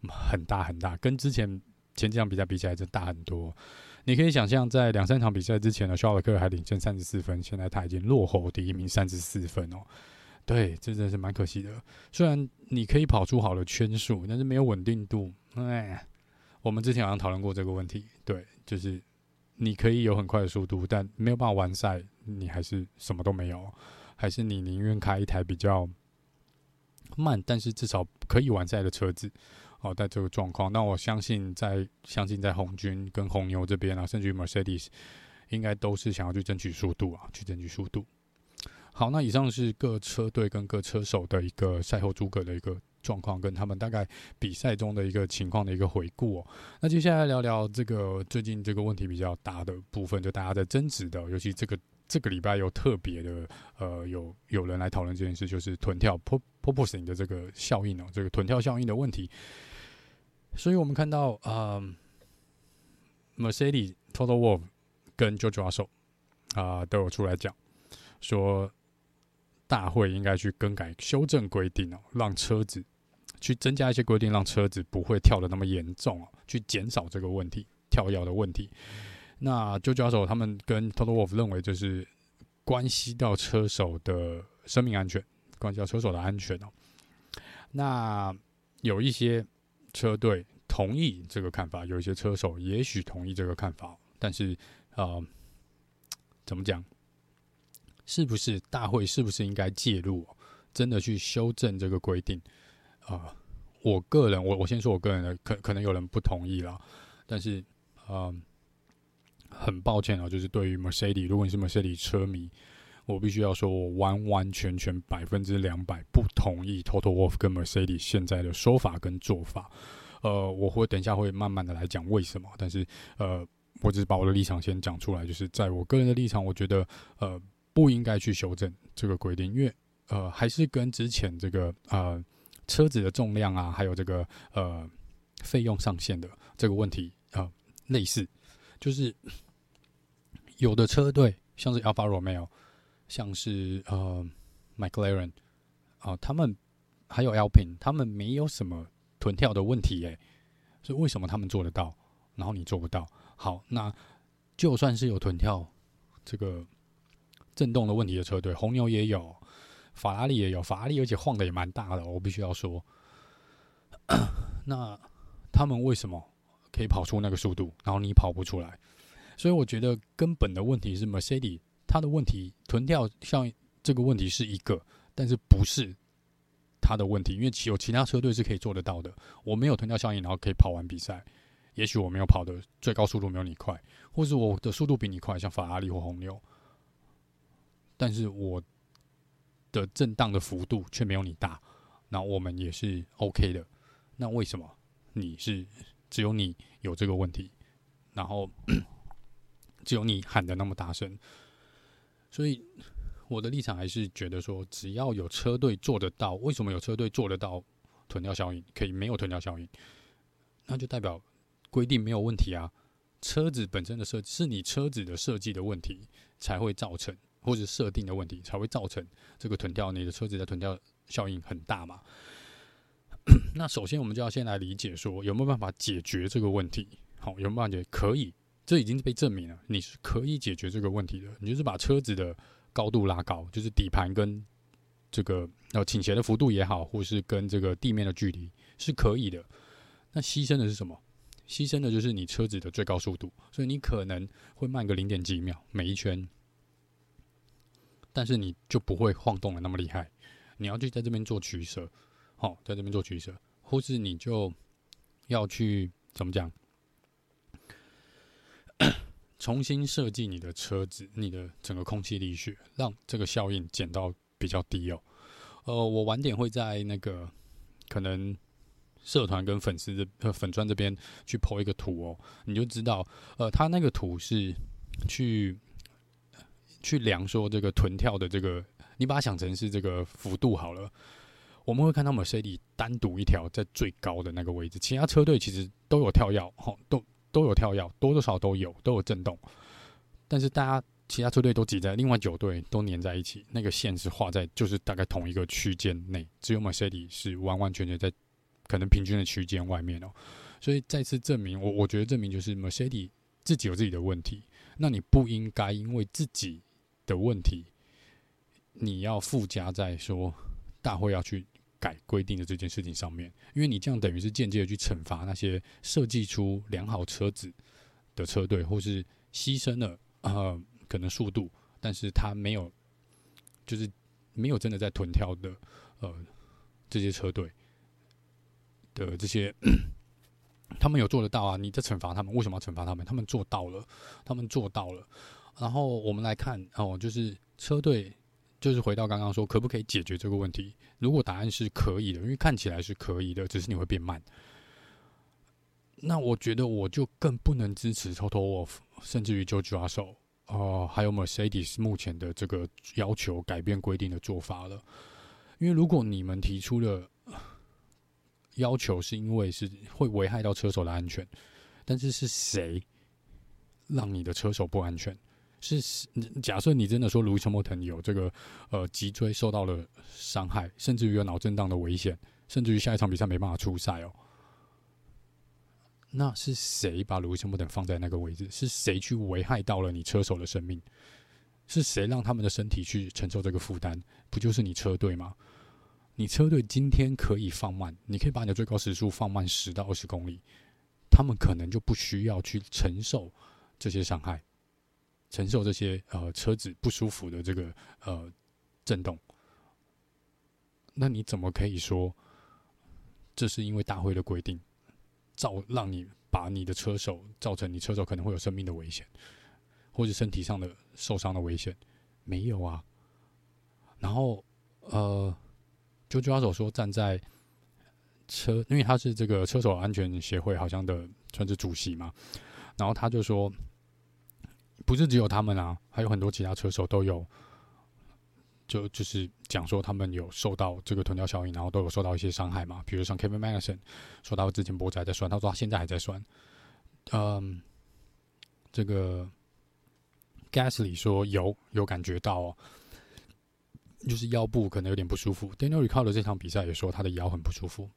很大很大，跟之前前几场比赛比起来，就大很多。你可以想象，在两三场比赛之前呢，肖尔克还领先三十四分，现在他已经落后第一名三十四分哦。对，这真的是蛮可惜的。虽然你可以跑出好的圈数，但是没有稳定度。哎，我们之前好像讨论过这个问题。对，就是你可以有很快的速度，但没有办法完赛，你还是什么都没有。还是你宁愿开一台比较慢，但是至少可以完赛的车子。哦，在这个状况，那我相信在相信在红军跟红牛这边啊，甚至于 Mercedes，应该都是想要去争取速度啊，去争取速度。好，那以上是各车队跟各车手的一个赛后诸葛的一个状况，跟他们大概比赛中的一个情况的一个回顾哦。那接下来聊聊这个最近这个问题比较大的部分，就大家在争执的，尤其这个这个礼拜有特别的，呃，有有人来讨论这件事，就是臀跳 p o p o s i n g 的这个效应哦，这个臀跳效应的问题。所以我们看到，啊、呃、Mercedes Total Wolf 跟 George Russell 啊都有出来讲说。大会应该去更改、修正规定哦，让车子去增加一些规定，让车子不会跳的那么严重哦，去减少这个问题跳药的问题。那 George Russell 他们跟 Total Wolf 认为，就是关系到车手的生命安全，关系到车手的安全哦。那有一些车队同意这个看法，有一些车手也许同意这个看法，但是呃，怎么讲？是不是大会是不是应该介入，真的去修正这个规定？啊、呃，我个人，我我先说我个人的，可可能有人不同意啦，但是，嗯、很抱歉啊，就是对于 Mercedes，如果你是 Mercedes 车迷，我必须要说，我完完全全百分之两百不同意 Toto Wolff 跟 Mercedes 现在的说法跟做法。呃，我会等一下会慢慢的来讲为什么，但是呃，我只是把我的立场先讲出来，就是在我个人的立场，我觉得呃不应该去修正这个规定，因为呃还是跟之前这个呃车子的重量啊，还有这个呃费用上限的这个问题啊、类似，就是有的车队像是 Alfa Romeo，像是呃 McLaren 啊、他们还有 Alpine，他们没有什么。臀跳的问题、欸，哎，所以为什么他们做得到，然后你做不到？好，那就算是有臀跳这个震动的问题的车队，红牛也有，法拉利也有，法拉利而且晃得也蛮大的，我必须要说。那他们为什么可以跑出那个速度，然后你跑不出来？所以我觉得根本的问题是 Mercedes，它的问题臀跳像这个问题是一个，但是不是。他的问题，因为有其他车队是可以做得到的。我没有臀跳效应，然后可以跑完比赛。也许我没有跑的最高速度没有你快，或是我的速度比你快，像法拉利或红牛。但是我的震荡的幅度却没有你大，那我们也是 OK 的。那为什么你是只有你有这个问题，然后 只有你喊的那么大声？所以。我的立场还是觉得说，只要有车队做得到，为什么有车队做得到臀跳效应可以没有臀跳效应？那就代表规定没有问题啊。车子本身的设计是你车子的设计的问题才会造成，或者设定的问题才会造成这个臀跳，你的车子的臀跳效应很大嘛。那首先我们就要先来理解说，有没有办法解决这个问题？好，有没有办法解决？可以，这已经被证明了，你是可以解决这个问题的。你就是把车子的高度拉高，就是底盘跟这个呃倾斜的幅度也好，或是跟这个地面的距离是可以的。那牺牲的是什么？牺牲的就是你车子的最高速度，所以你可能会慢个零点几秒每一圈，但是你就不会晃动的那么厉害。你要去在这边做取舍，好，在这边做取舍，或是你就要去怎么讲？重新设计你的车子，你的整个空气力学，让这个效应减到比较低哦。呃，我晚点会在那个可能社团跟粉丝的粉专这边去 po 一个图哦，你就知道，呃，他那个图是去去量说这个臀跳的这个，你把它想成是这个幅度好了。我们会看到 Mercedes 单独一条在最高的那个位置，其他车队其实都有跳跃，哈，都。都有跳跃，多多少少都有，都有震动，但是大家其他车队都挤在另外九队都粘在一起，那个线是画在就是大概同一个区间内，只有 Mercedes 是完完全全在可能平均的区间外面哦，所以再次证明我我觉得证明就是 Mercedes 自己有自己的问题，那你不应该因为自己的问题，你要附加在说大会要去。改规定的这件事情上面，因为你这样等于是间接的去惩罚那些设计出良好车子的车队，或是牺牲了呃可能速度，但是他没有就是没有真的在臀跳的呃这些车队的这些，他们有做得到啊？你在惩罚他们，为什么要惩罚他们？他们做到了，他们做到了。然后我们来看哦，就是车队。就是回到刚刚说，可不可以解决这个问题？如果答案是可以的，因为看起来是可以的，只是你会变慢。那我觉得我就更不能支持 Toto Wolff，甚至于 George Russell 哦，还有 Mercedes 目前的这个要求改变规定的做法了。因为如果你们提出了要求，是因为是会危害到车手的安全，但是是谁让你的车手不安全？是假设你真的说 Lewis Hamilton 有这个呃脊椎受到了伤害，甚至于有脑震荡的危险，甚至于下一场比赛没办法出赛哦。那是谁把 Lewis Hamilton 放在那个位置？是谁去危害到了你车手的生命？是谁让他们的身体去承受这个负担？不就是你车队吗？你车队今天可以放慢，你可以把你的最高时速放慢十到二十公里，他们可能就不需要去承受这些伤害。承受这些呃车子不舒服的这个呃震动。那你怎么可以说这是因为大会的规定，造让你把你的车手造成你车手可能会有生命的危险，或者身体上的受伤的危险？没有啊。然后呃，就抓手说站在车，因为他是这个车手安全协会好像的算是主席嘛，然后他就说，不是只有他们啊，还有很多其他车手都有。就就是讲说他们有受到这个臀跳效应，然后都有受到一些伤害嘛。比如像 Kevin Magnussen 说他之前脖子还在酸，他说他现在还在酸。嗯，这个 Gasly 说有有感觉到哦，就是腰部可能有点不舒服。Daniel r i c a r d 这场比赛也说他的腰很不舒服。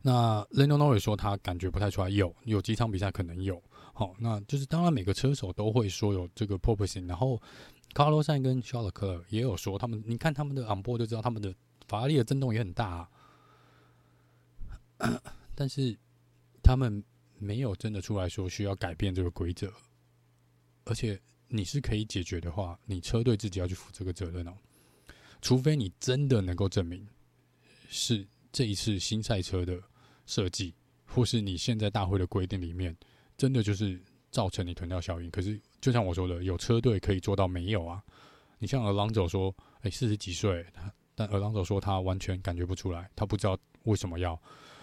那 Lando Norris 说他感觉不太出来，有有几场比赛可能有。好，那就是当然每个车手都会说有这个 porpoising，然后。卡洛赛跟肖勒克也有说，他们你看他们的 on board 就知道，他们的法拉利的震动也很大，啊，但是他们没有真的出来说需要改变这个规则，而且你是可以解决的话，你车队自己要去负这个责任哦，除非你真的能够证明是这一次新赛车的设计，或是你现在大会的规定里面真的就是造成你臀跳效应，可是。就像我说的，有车队可以做到没有啊？你像尔朗佐说，哎，四十几岁，他但尔朗佐说他完全感觉不出来，他不知道为什么要，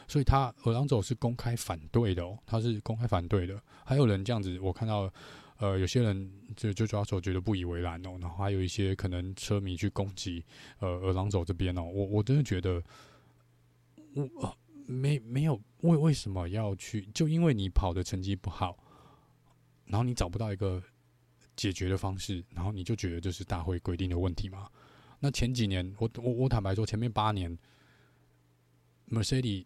所以他尔朗佐是公开反对的哦，他是公开反对的。还有人这样子，我看到，呃，有些人就就抓手觉得不以为然哦，然后还有一些可能车迷去攻击呃尔朗佐这边哦，我我真的觉得，我没没有为为什么要去？就因为你跑的成绩不好。然后你找不到一个解决的方式，然后你就觉得这是大会规定的问题吗？那前几年，我我我坦白说，前面八年，Mercedes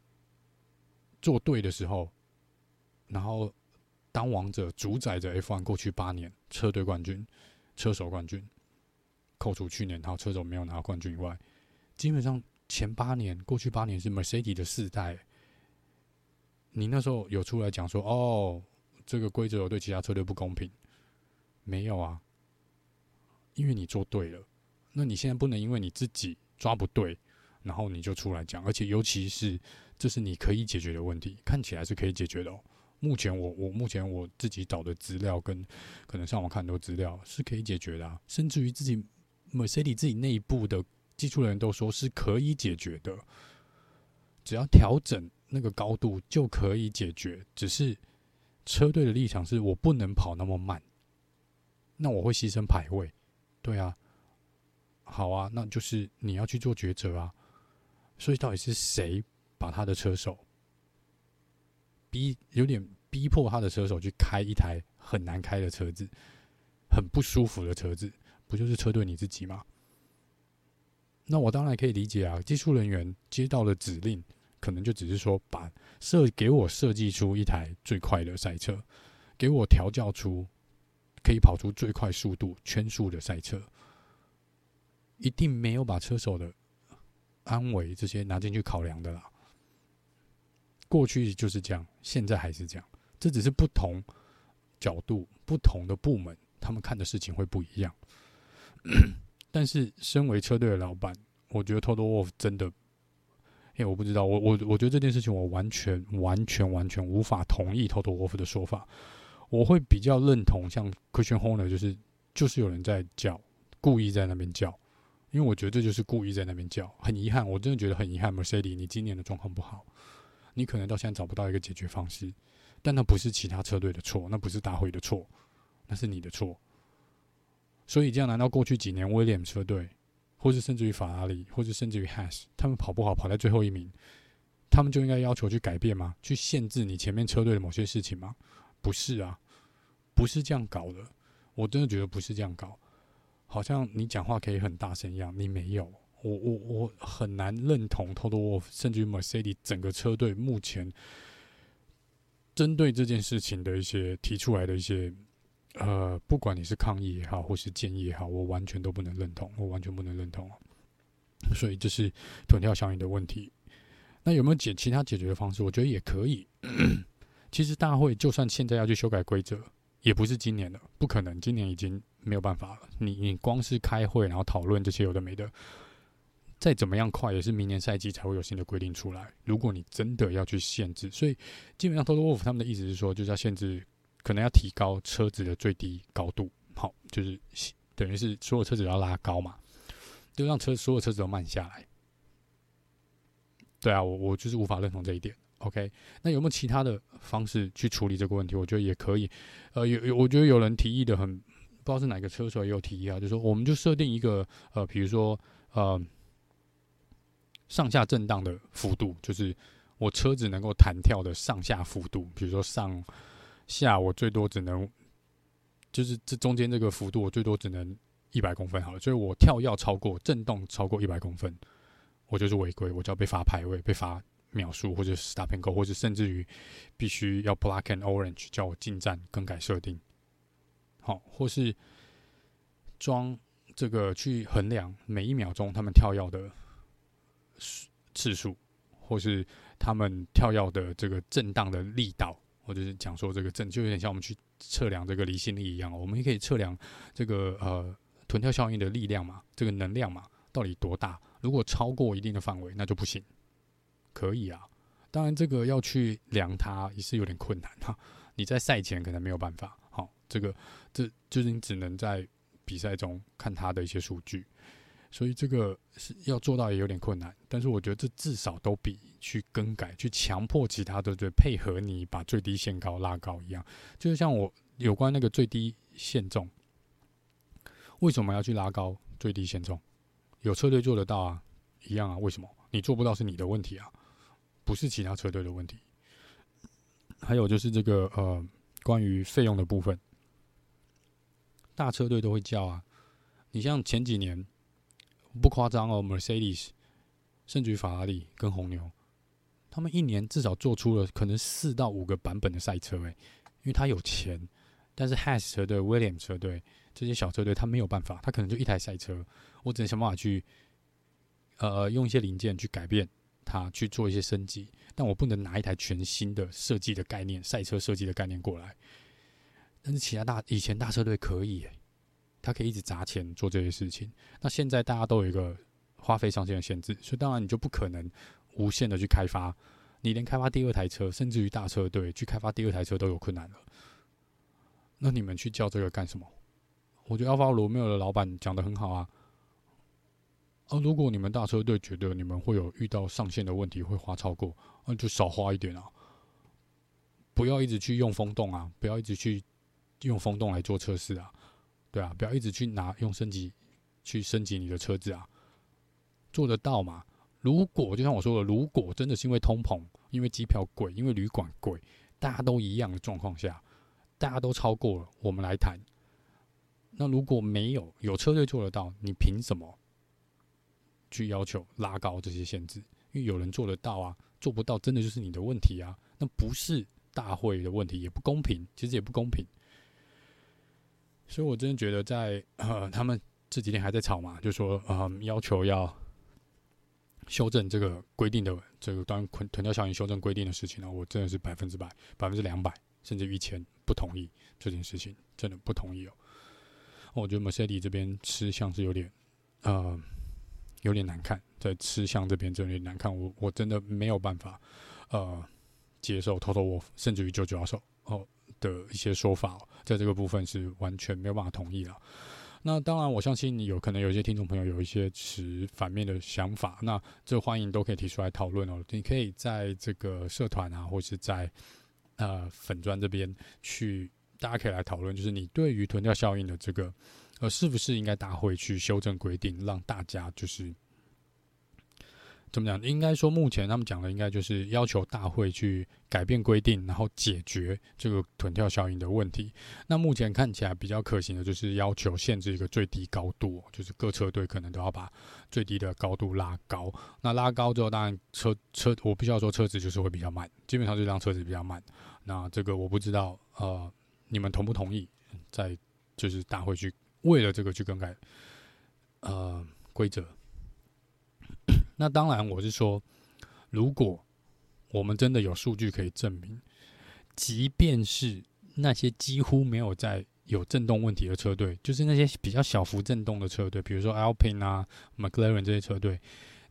做对的时候，然后当王者主宰着 F1 过去八年车队冠军、车手冠军，扣除去年然后车手没有拿冠军以外，基本上前八年过去八年是 Mercedes 的世代。你那时候有出来讲说哦？这个规则有对其他车队不公平？没有啊，因为你做对了。那你现在不能因为你自己抓不对，然后你就出来讲。而且尤其是这是你可以解决的问题，看起来是可以解决的。目前我我目前我自己找的资料跟可能上网看很多资料是可以解决的啊。甚至于自己 Mercedes 自己内部的技术人都说是可以解决的，只要调整那个高度就可以解决，只是。车队的立场是我不能跑那么慢，那我会牺牲排位，对啊，好啊，那就是你要去做抉择啊。所以到底是谁把他的车手逼，有点逼迫他的车手去开一台很难开的车子，很不舒服的车子，不就是车队你自己吗？那我当然可以理解啊，技术人员接到了指令。可能就只是说，把设给我设计出一台最快的赛车，给我调教出可以跑出最快速度圈数的赛车，一定没有把车手的安危这些拿进去考量的啦。过去就是这样，现在还是这样，这只是不同角度、不同的部门，他们看的事情会不一样。但是，身为车队的老板，我觉得 Toto Wolff 真的。我不知道，我我我觉得这件事情我完全完全完全无法同意 Toto Wolff 的说法。我会比较认同像 Christian Horner，就是就是有人在叫，故意在那边叫，因为我觉得这就是故意在那边叫。很遗憾，我真的觉得很遗憾，Mercedes，你今年的状况不好，你可能到现在找不到一个解决方式。但那不是其他车队的错，那不是大会的错，那是你的错。所以这样，难道过去几年威廉车队？或是甚至于法拉利，或者甚至于 Haas，他们跑不好，跑在最后一名，他们就应该要求去改变吗？去限制你前面车队的某些事情吗？不是啊，不是这样搞的。我真的觉得不是这样搞，好像你讲话可以很大声一样，你没有。我我我很难认同 Toto Wolff，甚至于 Mercedes 整个车队目前针对这件事情的一些提出来的一些。呃，不管你是抗议也好，或是建议也好，我完全都不能认同，我完全不能认同。所以这是臀跳效应的问题。那有没有解其他解决的方式？我觉得也可以。其实大会就算现在要去修改规则，也不是今年的，不可能，今年已经没有办法了。你你光是开会然后讨论这些有的没的，再怎么样快也是明年赛季才会有新的规定出来。如果你真的要去限制，所以基本上 Toto Wolff 他们的意思是说，就是要限制，可能要提高车子的最低高度，好，就是等于是所有车子要拉高嘛，就让车所有车子都慢下来。对啊，我我就是无法认同这一点。OK，那有没有其他的方式去处理这个问题？我觉得也可以。呃，有有，我觉得有人提议的很，不知道是哪个车手也有提议啊，就说我们就设定一个呃，比如说呃，上下震荡的幅度，就是我车子能够弹跳的上下幅度，比如说上下我最多只能，就是这中间这个幅度我最多只能一百公分好了，所以我跳跃超过震动超过一百公分，我就是违规，我就要被罚排位，被罚。秒数，或者 stop and go，或者甚至于必须要 black and orange，叫我进站更改设定。好，或是装这个去衡量每一秒钟他们跳跃的数次数，或是他们跳跃的这个震荡的力道，或者是讲说这个震，就有点像我们去测量这个离心力一样。我们也可以测量这个呃臀跳效应的力量嘛，这个能量嘛，到底多大？如果超过一定的范围，那就不行。可以啊，当然这个要去量它也是有点困难哈。你在赛前可能没有办法，好，这个这就是你只能在比赛中看它的一些数据，所以这个是要做到也有点困难。但是我觉得这至少都比去更改、去强迫其他的队配合你把最低限高拉高一样。就是像我有关那个最低限重，为什么要去拉高最低限重？有车队做得到啊，一样啊，为什么你做不到是你的问题啊？不是其他车队的问题，还有就是这个呃，关于费用的部分，大车队都会叫啊。你像前几年不夸张哦，Mercedes，甚至于法拉利跟红牛，他们一年至少做出了可能四到五个版本的赛车，诶，因为他有钱。但是 Has 车队、William 车队这些小车队，他没有办法，他可能就一台赛车，我只能想办法去呃，用一些零件去改变。它去做一些升级，但我不能拿一台全新的设计的概念、赛车设计的概念过来。但是其他大以前大车队可以，他可以一直砸钱做这些事情。那现在大家都有一个花费上限的限制，所以当然你就不可能无限的去开发。你连开发第二台车，甚至于大车队去开发第二台车都有困难了。那你们去叫这个干什么？我觉得 Alfa Romeo 的老板讲的很好啊。啊，如果你们大车队觉得你们会有遇到上限的问题，会花超过，那就少花一点啊！不要一直去用风洞啊，不要一直去用风洞来做测试啊，对啊，不要一直去拿用升级去升级你的车子啊，做得到吗？如果就像我说的，如果真的是因为通膨，因为机票贵，因为旅馆贵，大家都一样的状况下，大家都超过了，我们来谈。那如果没有有车队做得到，你凭什么？去要求拉高这些限制，因为有人做得到啊，做不到真的就是你的问题啊，那不是大会的问题，也不公平，其实也不公平。所以我真的觉得在，呃，他们这几天还在吵嘛，就说呃，要求要修正这个规定的这个当臀臀跳效应修正规定的事情呢，我真的是百分之百、百分之两百，甚至一千不同意这件事情，真的不同意哦。我觉得 Mercedes 这边吃相是有点呃。有点难看，在吃相这边真的有点难看，我我真的没有办法，呃，接受 Toto Wolff 甚至于 Jojo 教授哦的一些说法，在这个部分是完全没有办法同意了。那当然，我相信你有可能有一些听众朋友有一些持反面的想法，那这欢迎都可以提出来讨论哦。你可以在这个社团啊，或是在呃粉专这边去，大家可以来讨论，就是你对于囤掉效应的这个。呃，是不是应该大会去修正规定，让大家就是怎么讲？应该说，目前他们讲的应该就是要求大会去改变规定，然后解决这个臀跳效应的问题。那目前看起来比较可行的，就是要求限制一个最低高度，就是各车队可能都要把最低的高度拉高。那拉高之后，当然车车我必须要说，车子就是会比较慢，基本上就让车子比较慢。那这个我不知道，呃，你们同不同意？在就是大会去。为了这个去更改，呃，规则。那当然，我是说，如果我们真的有数据可以证明，即便是那些几乎没有在有震动问题的车队，就是那些比较小幅震动的车队，比如说 Alpine 啊、McLaren 这些车队，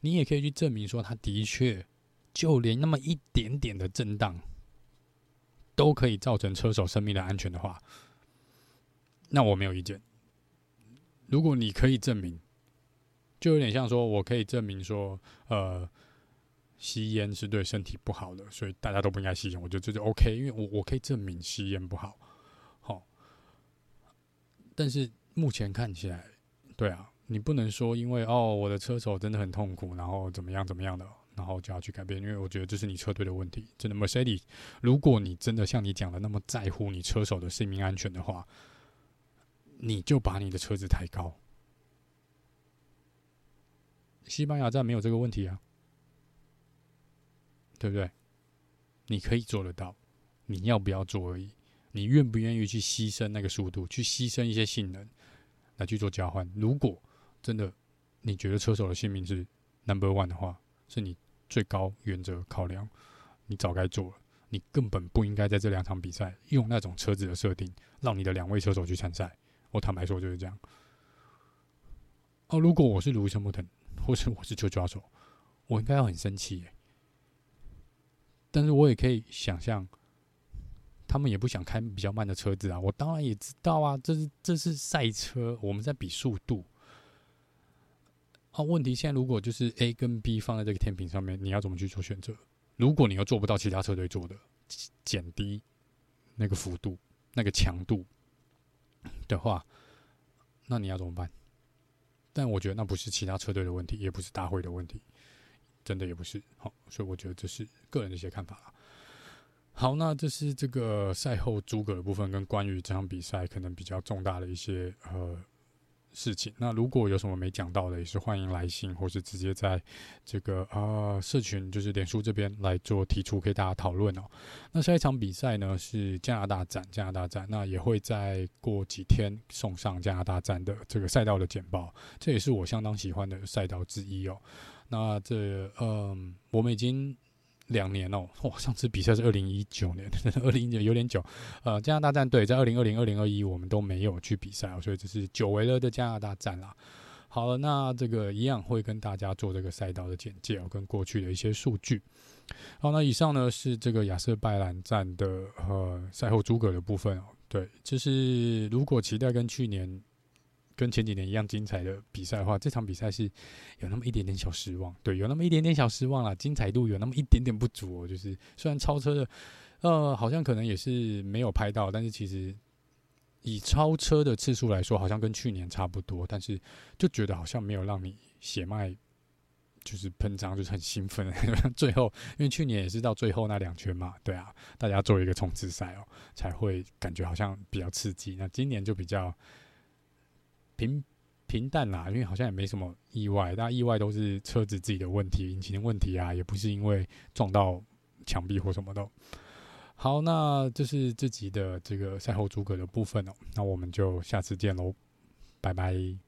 你也可以去证明说，它的确就连那么一点点的震荡都可以造成车手生命的安全的话，那我没有意见。如果你可以证明，就有点像说我可以证明说，呃。吸烟是对身体不好的，所以大家都不应该吸烟。我觉得这就 OK，因为我我可以证明吸烟不好，好。但是目前看起来，对啊，你不能说因为哦我的车手真的很痛苦，然后怎么样怎么样的，然后就要去改变。因为我觉得这是你车队的问题。真的，Mercedes，如果你真的像你讲的那么在乎你车手的性命安全的话，你就把你的车子抬高。西班牙站没有这个问题啊。对不对？你可以做得到，你要不要做而已。你愿不愿意去牺牲那个速度，去牺牲一些性能来去做交换？如果真的你觉得车手的性命是 number one 的话，是你最高原则考量，你早该做了。你根本不应该在这两场比赛用那种车子的设定，让你的两位车手去参赛。我坦白说就是这样。哦，如果我是卢森堡腾，或是我是球抓手，我应该要很生气耶。但是我也可以想象，他们也不想开比较慢的车子啊。我当然也知道啊，这是这是赛车，我们在比速度。啊，问题现在如果就是 A 跟 B 放在这个天平上面，你要怎么去做选择？如果你又做不到其他车队做的，减低那个幅度、那个强度的话，那你要怎么办？但我觉得那不是其他车队的问题，也不是大会的问题。真的也不是好，所以我觉得这是个人的一些看法啦。好，那这是这个赛后诸葛的部分，跟关于这场比赛可能比较重大的一些呃事情。那如果有什么没讲到的，也是欢迎来信，或是直接在这个啊、社群，就是脸书这边来做提出，给大家讨论哦。那下一场比赛呢是加拿大站，加拿大站，那也会再过几天送上加拿大站的这个赛道的简报，这也是我相当喜欢的赛道之一哦。那这嗯，我们已经两年哦。哇，上次比赛是二零一九年，二零一九有点久。呃，加拿大站对，在二零二零、二零二一我们都没有去比赛，所以这是久违了的加拿大站啦。好了，那这个一样会跟大家做这个赛道的简介哦，跟过去的一些数据。好，那以上呢是这个亚瑟拜兰站的呃赛后诸葛的部分哦。对，就是如果期待跟去年。跟前几年一样精彩的比赛的话，这场比赛是有那么一点点小失望，对，有那么一点点小失望啦，精彩度有那么一点点不足哦。就是虽然超车的，呃，好像可能也是没有拍到，但是其实以超车的次数来说，好像跟去年差不多，但是就觉得好像没有让你血脉就是喷张，就是很兴奋。最后，因为去年也是到最后那两圈嘛，对啊，大家做一个冲刺赛哦，才会感觉好像比较刺激。那今年就比较。平平淡啦，因为好像也没什么意外，但意外都是车子自己的问题、引擎的问题啊，也不是因为撞到墙壁或什么的。好，那这是这集的这个赛后诸葛的部分哦，那我们就下次见喽，拜拜。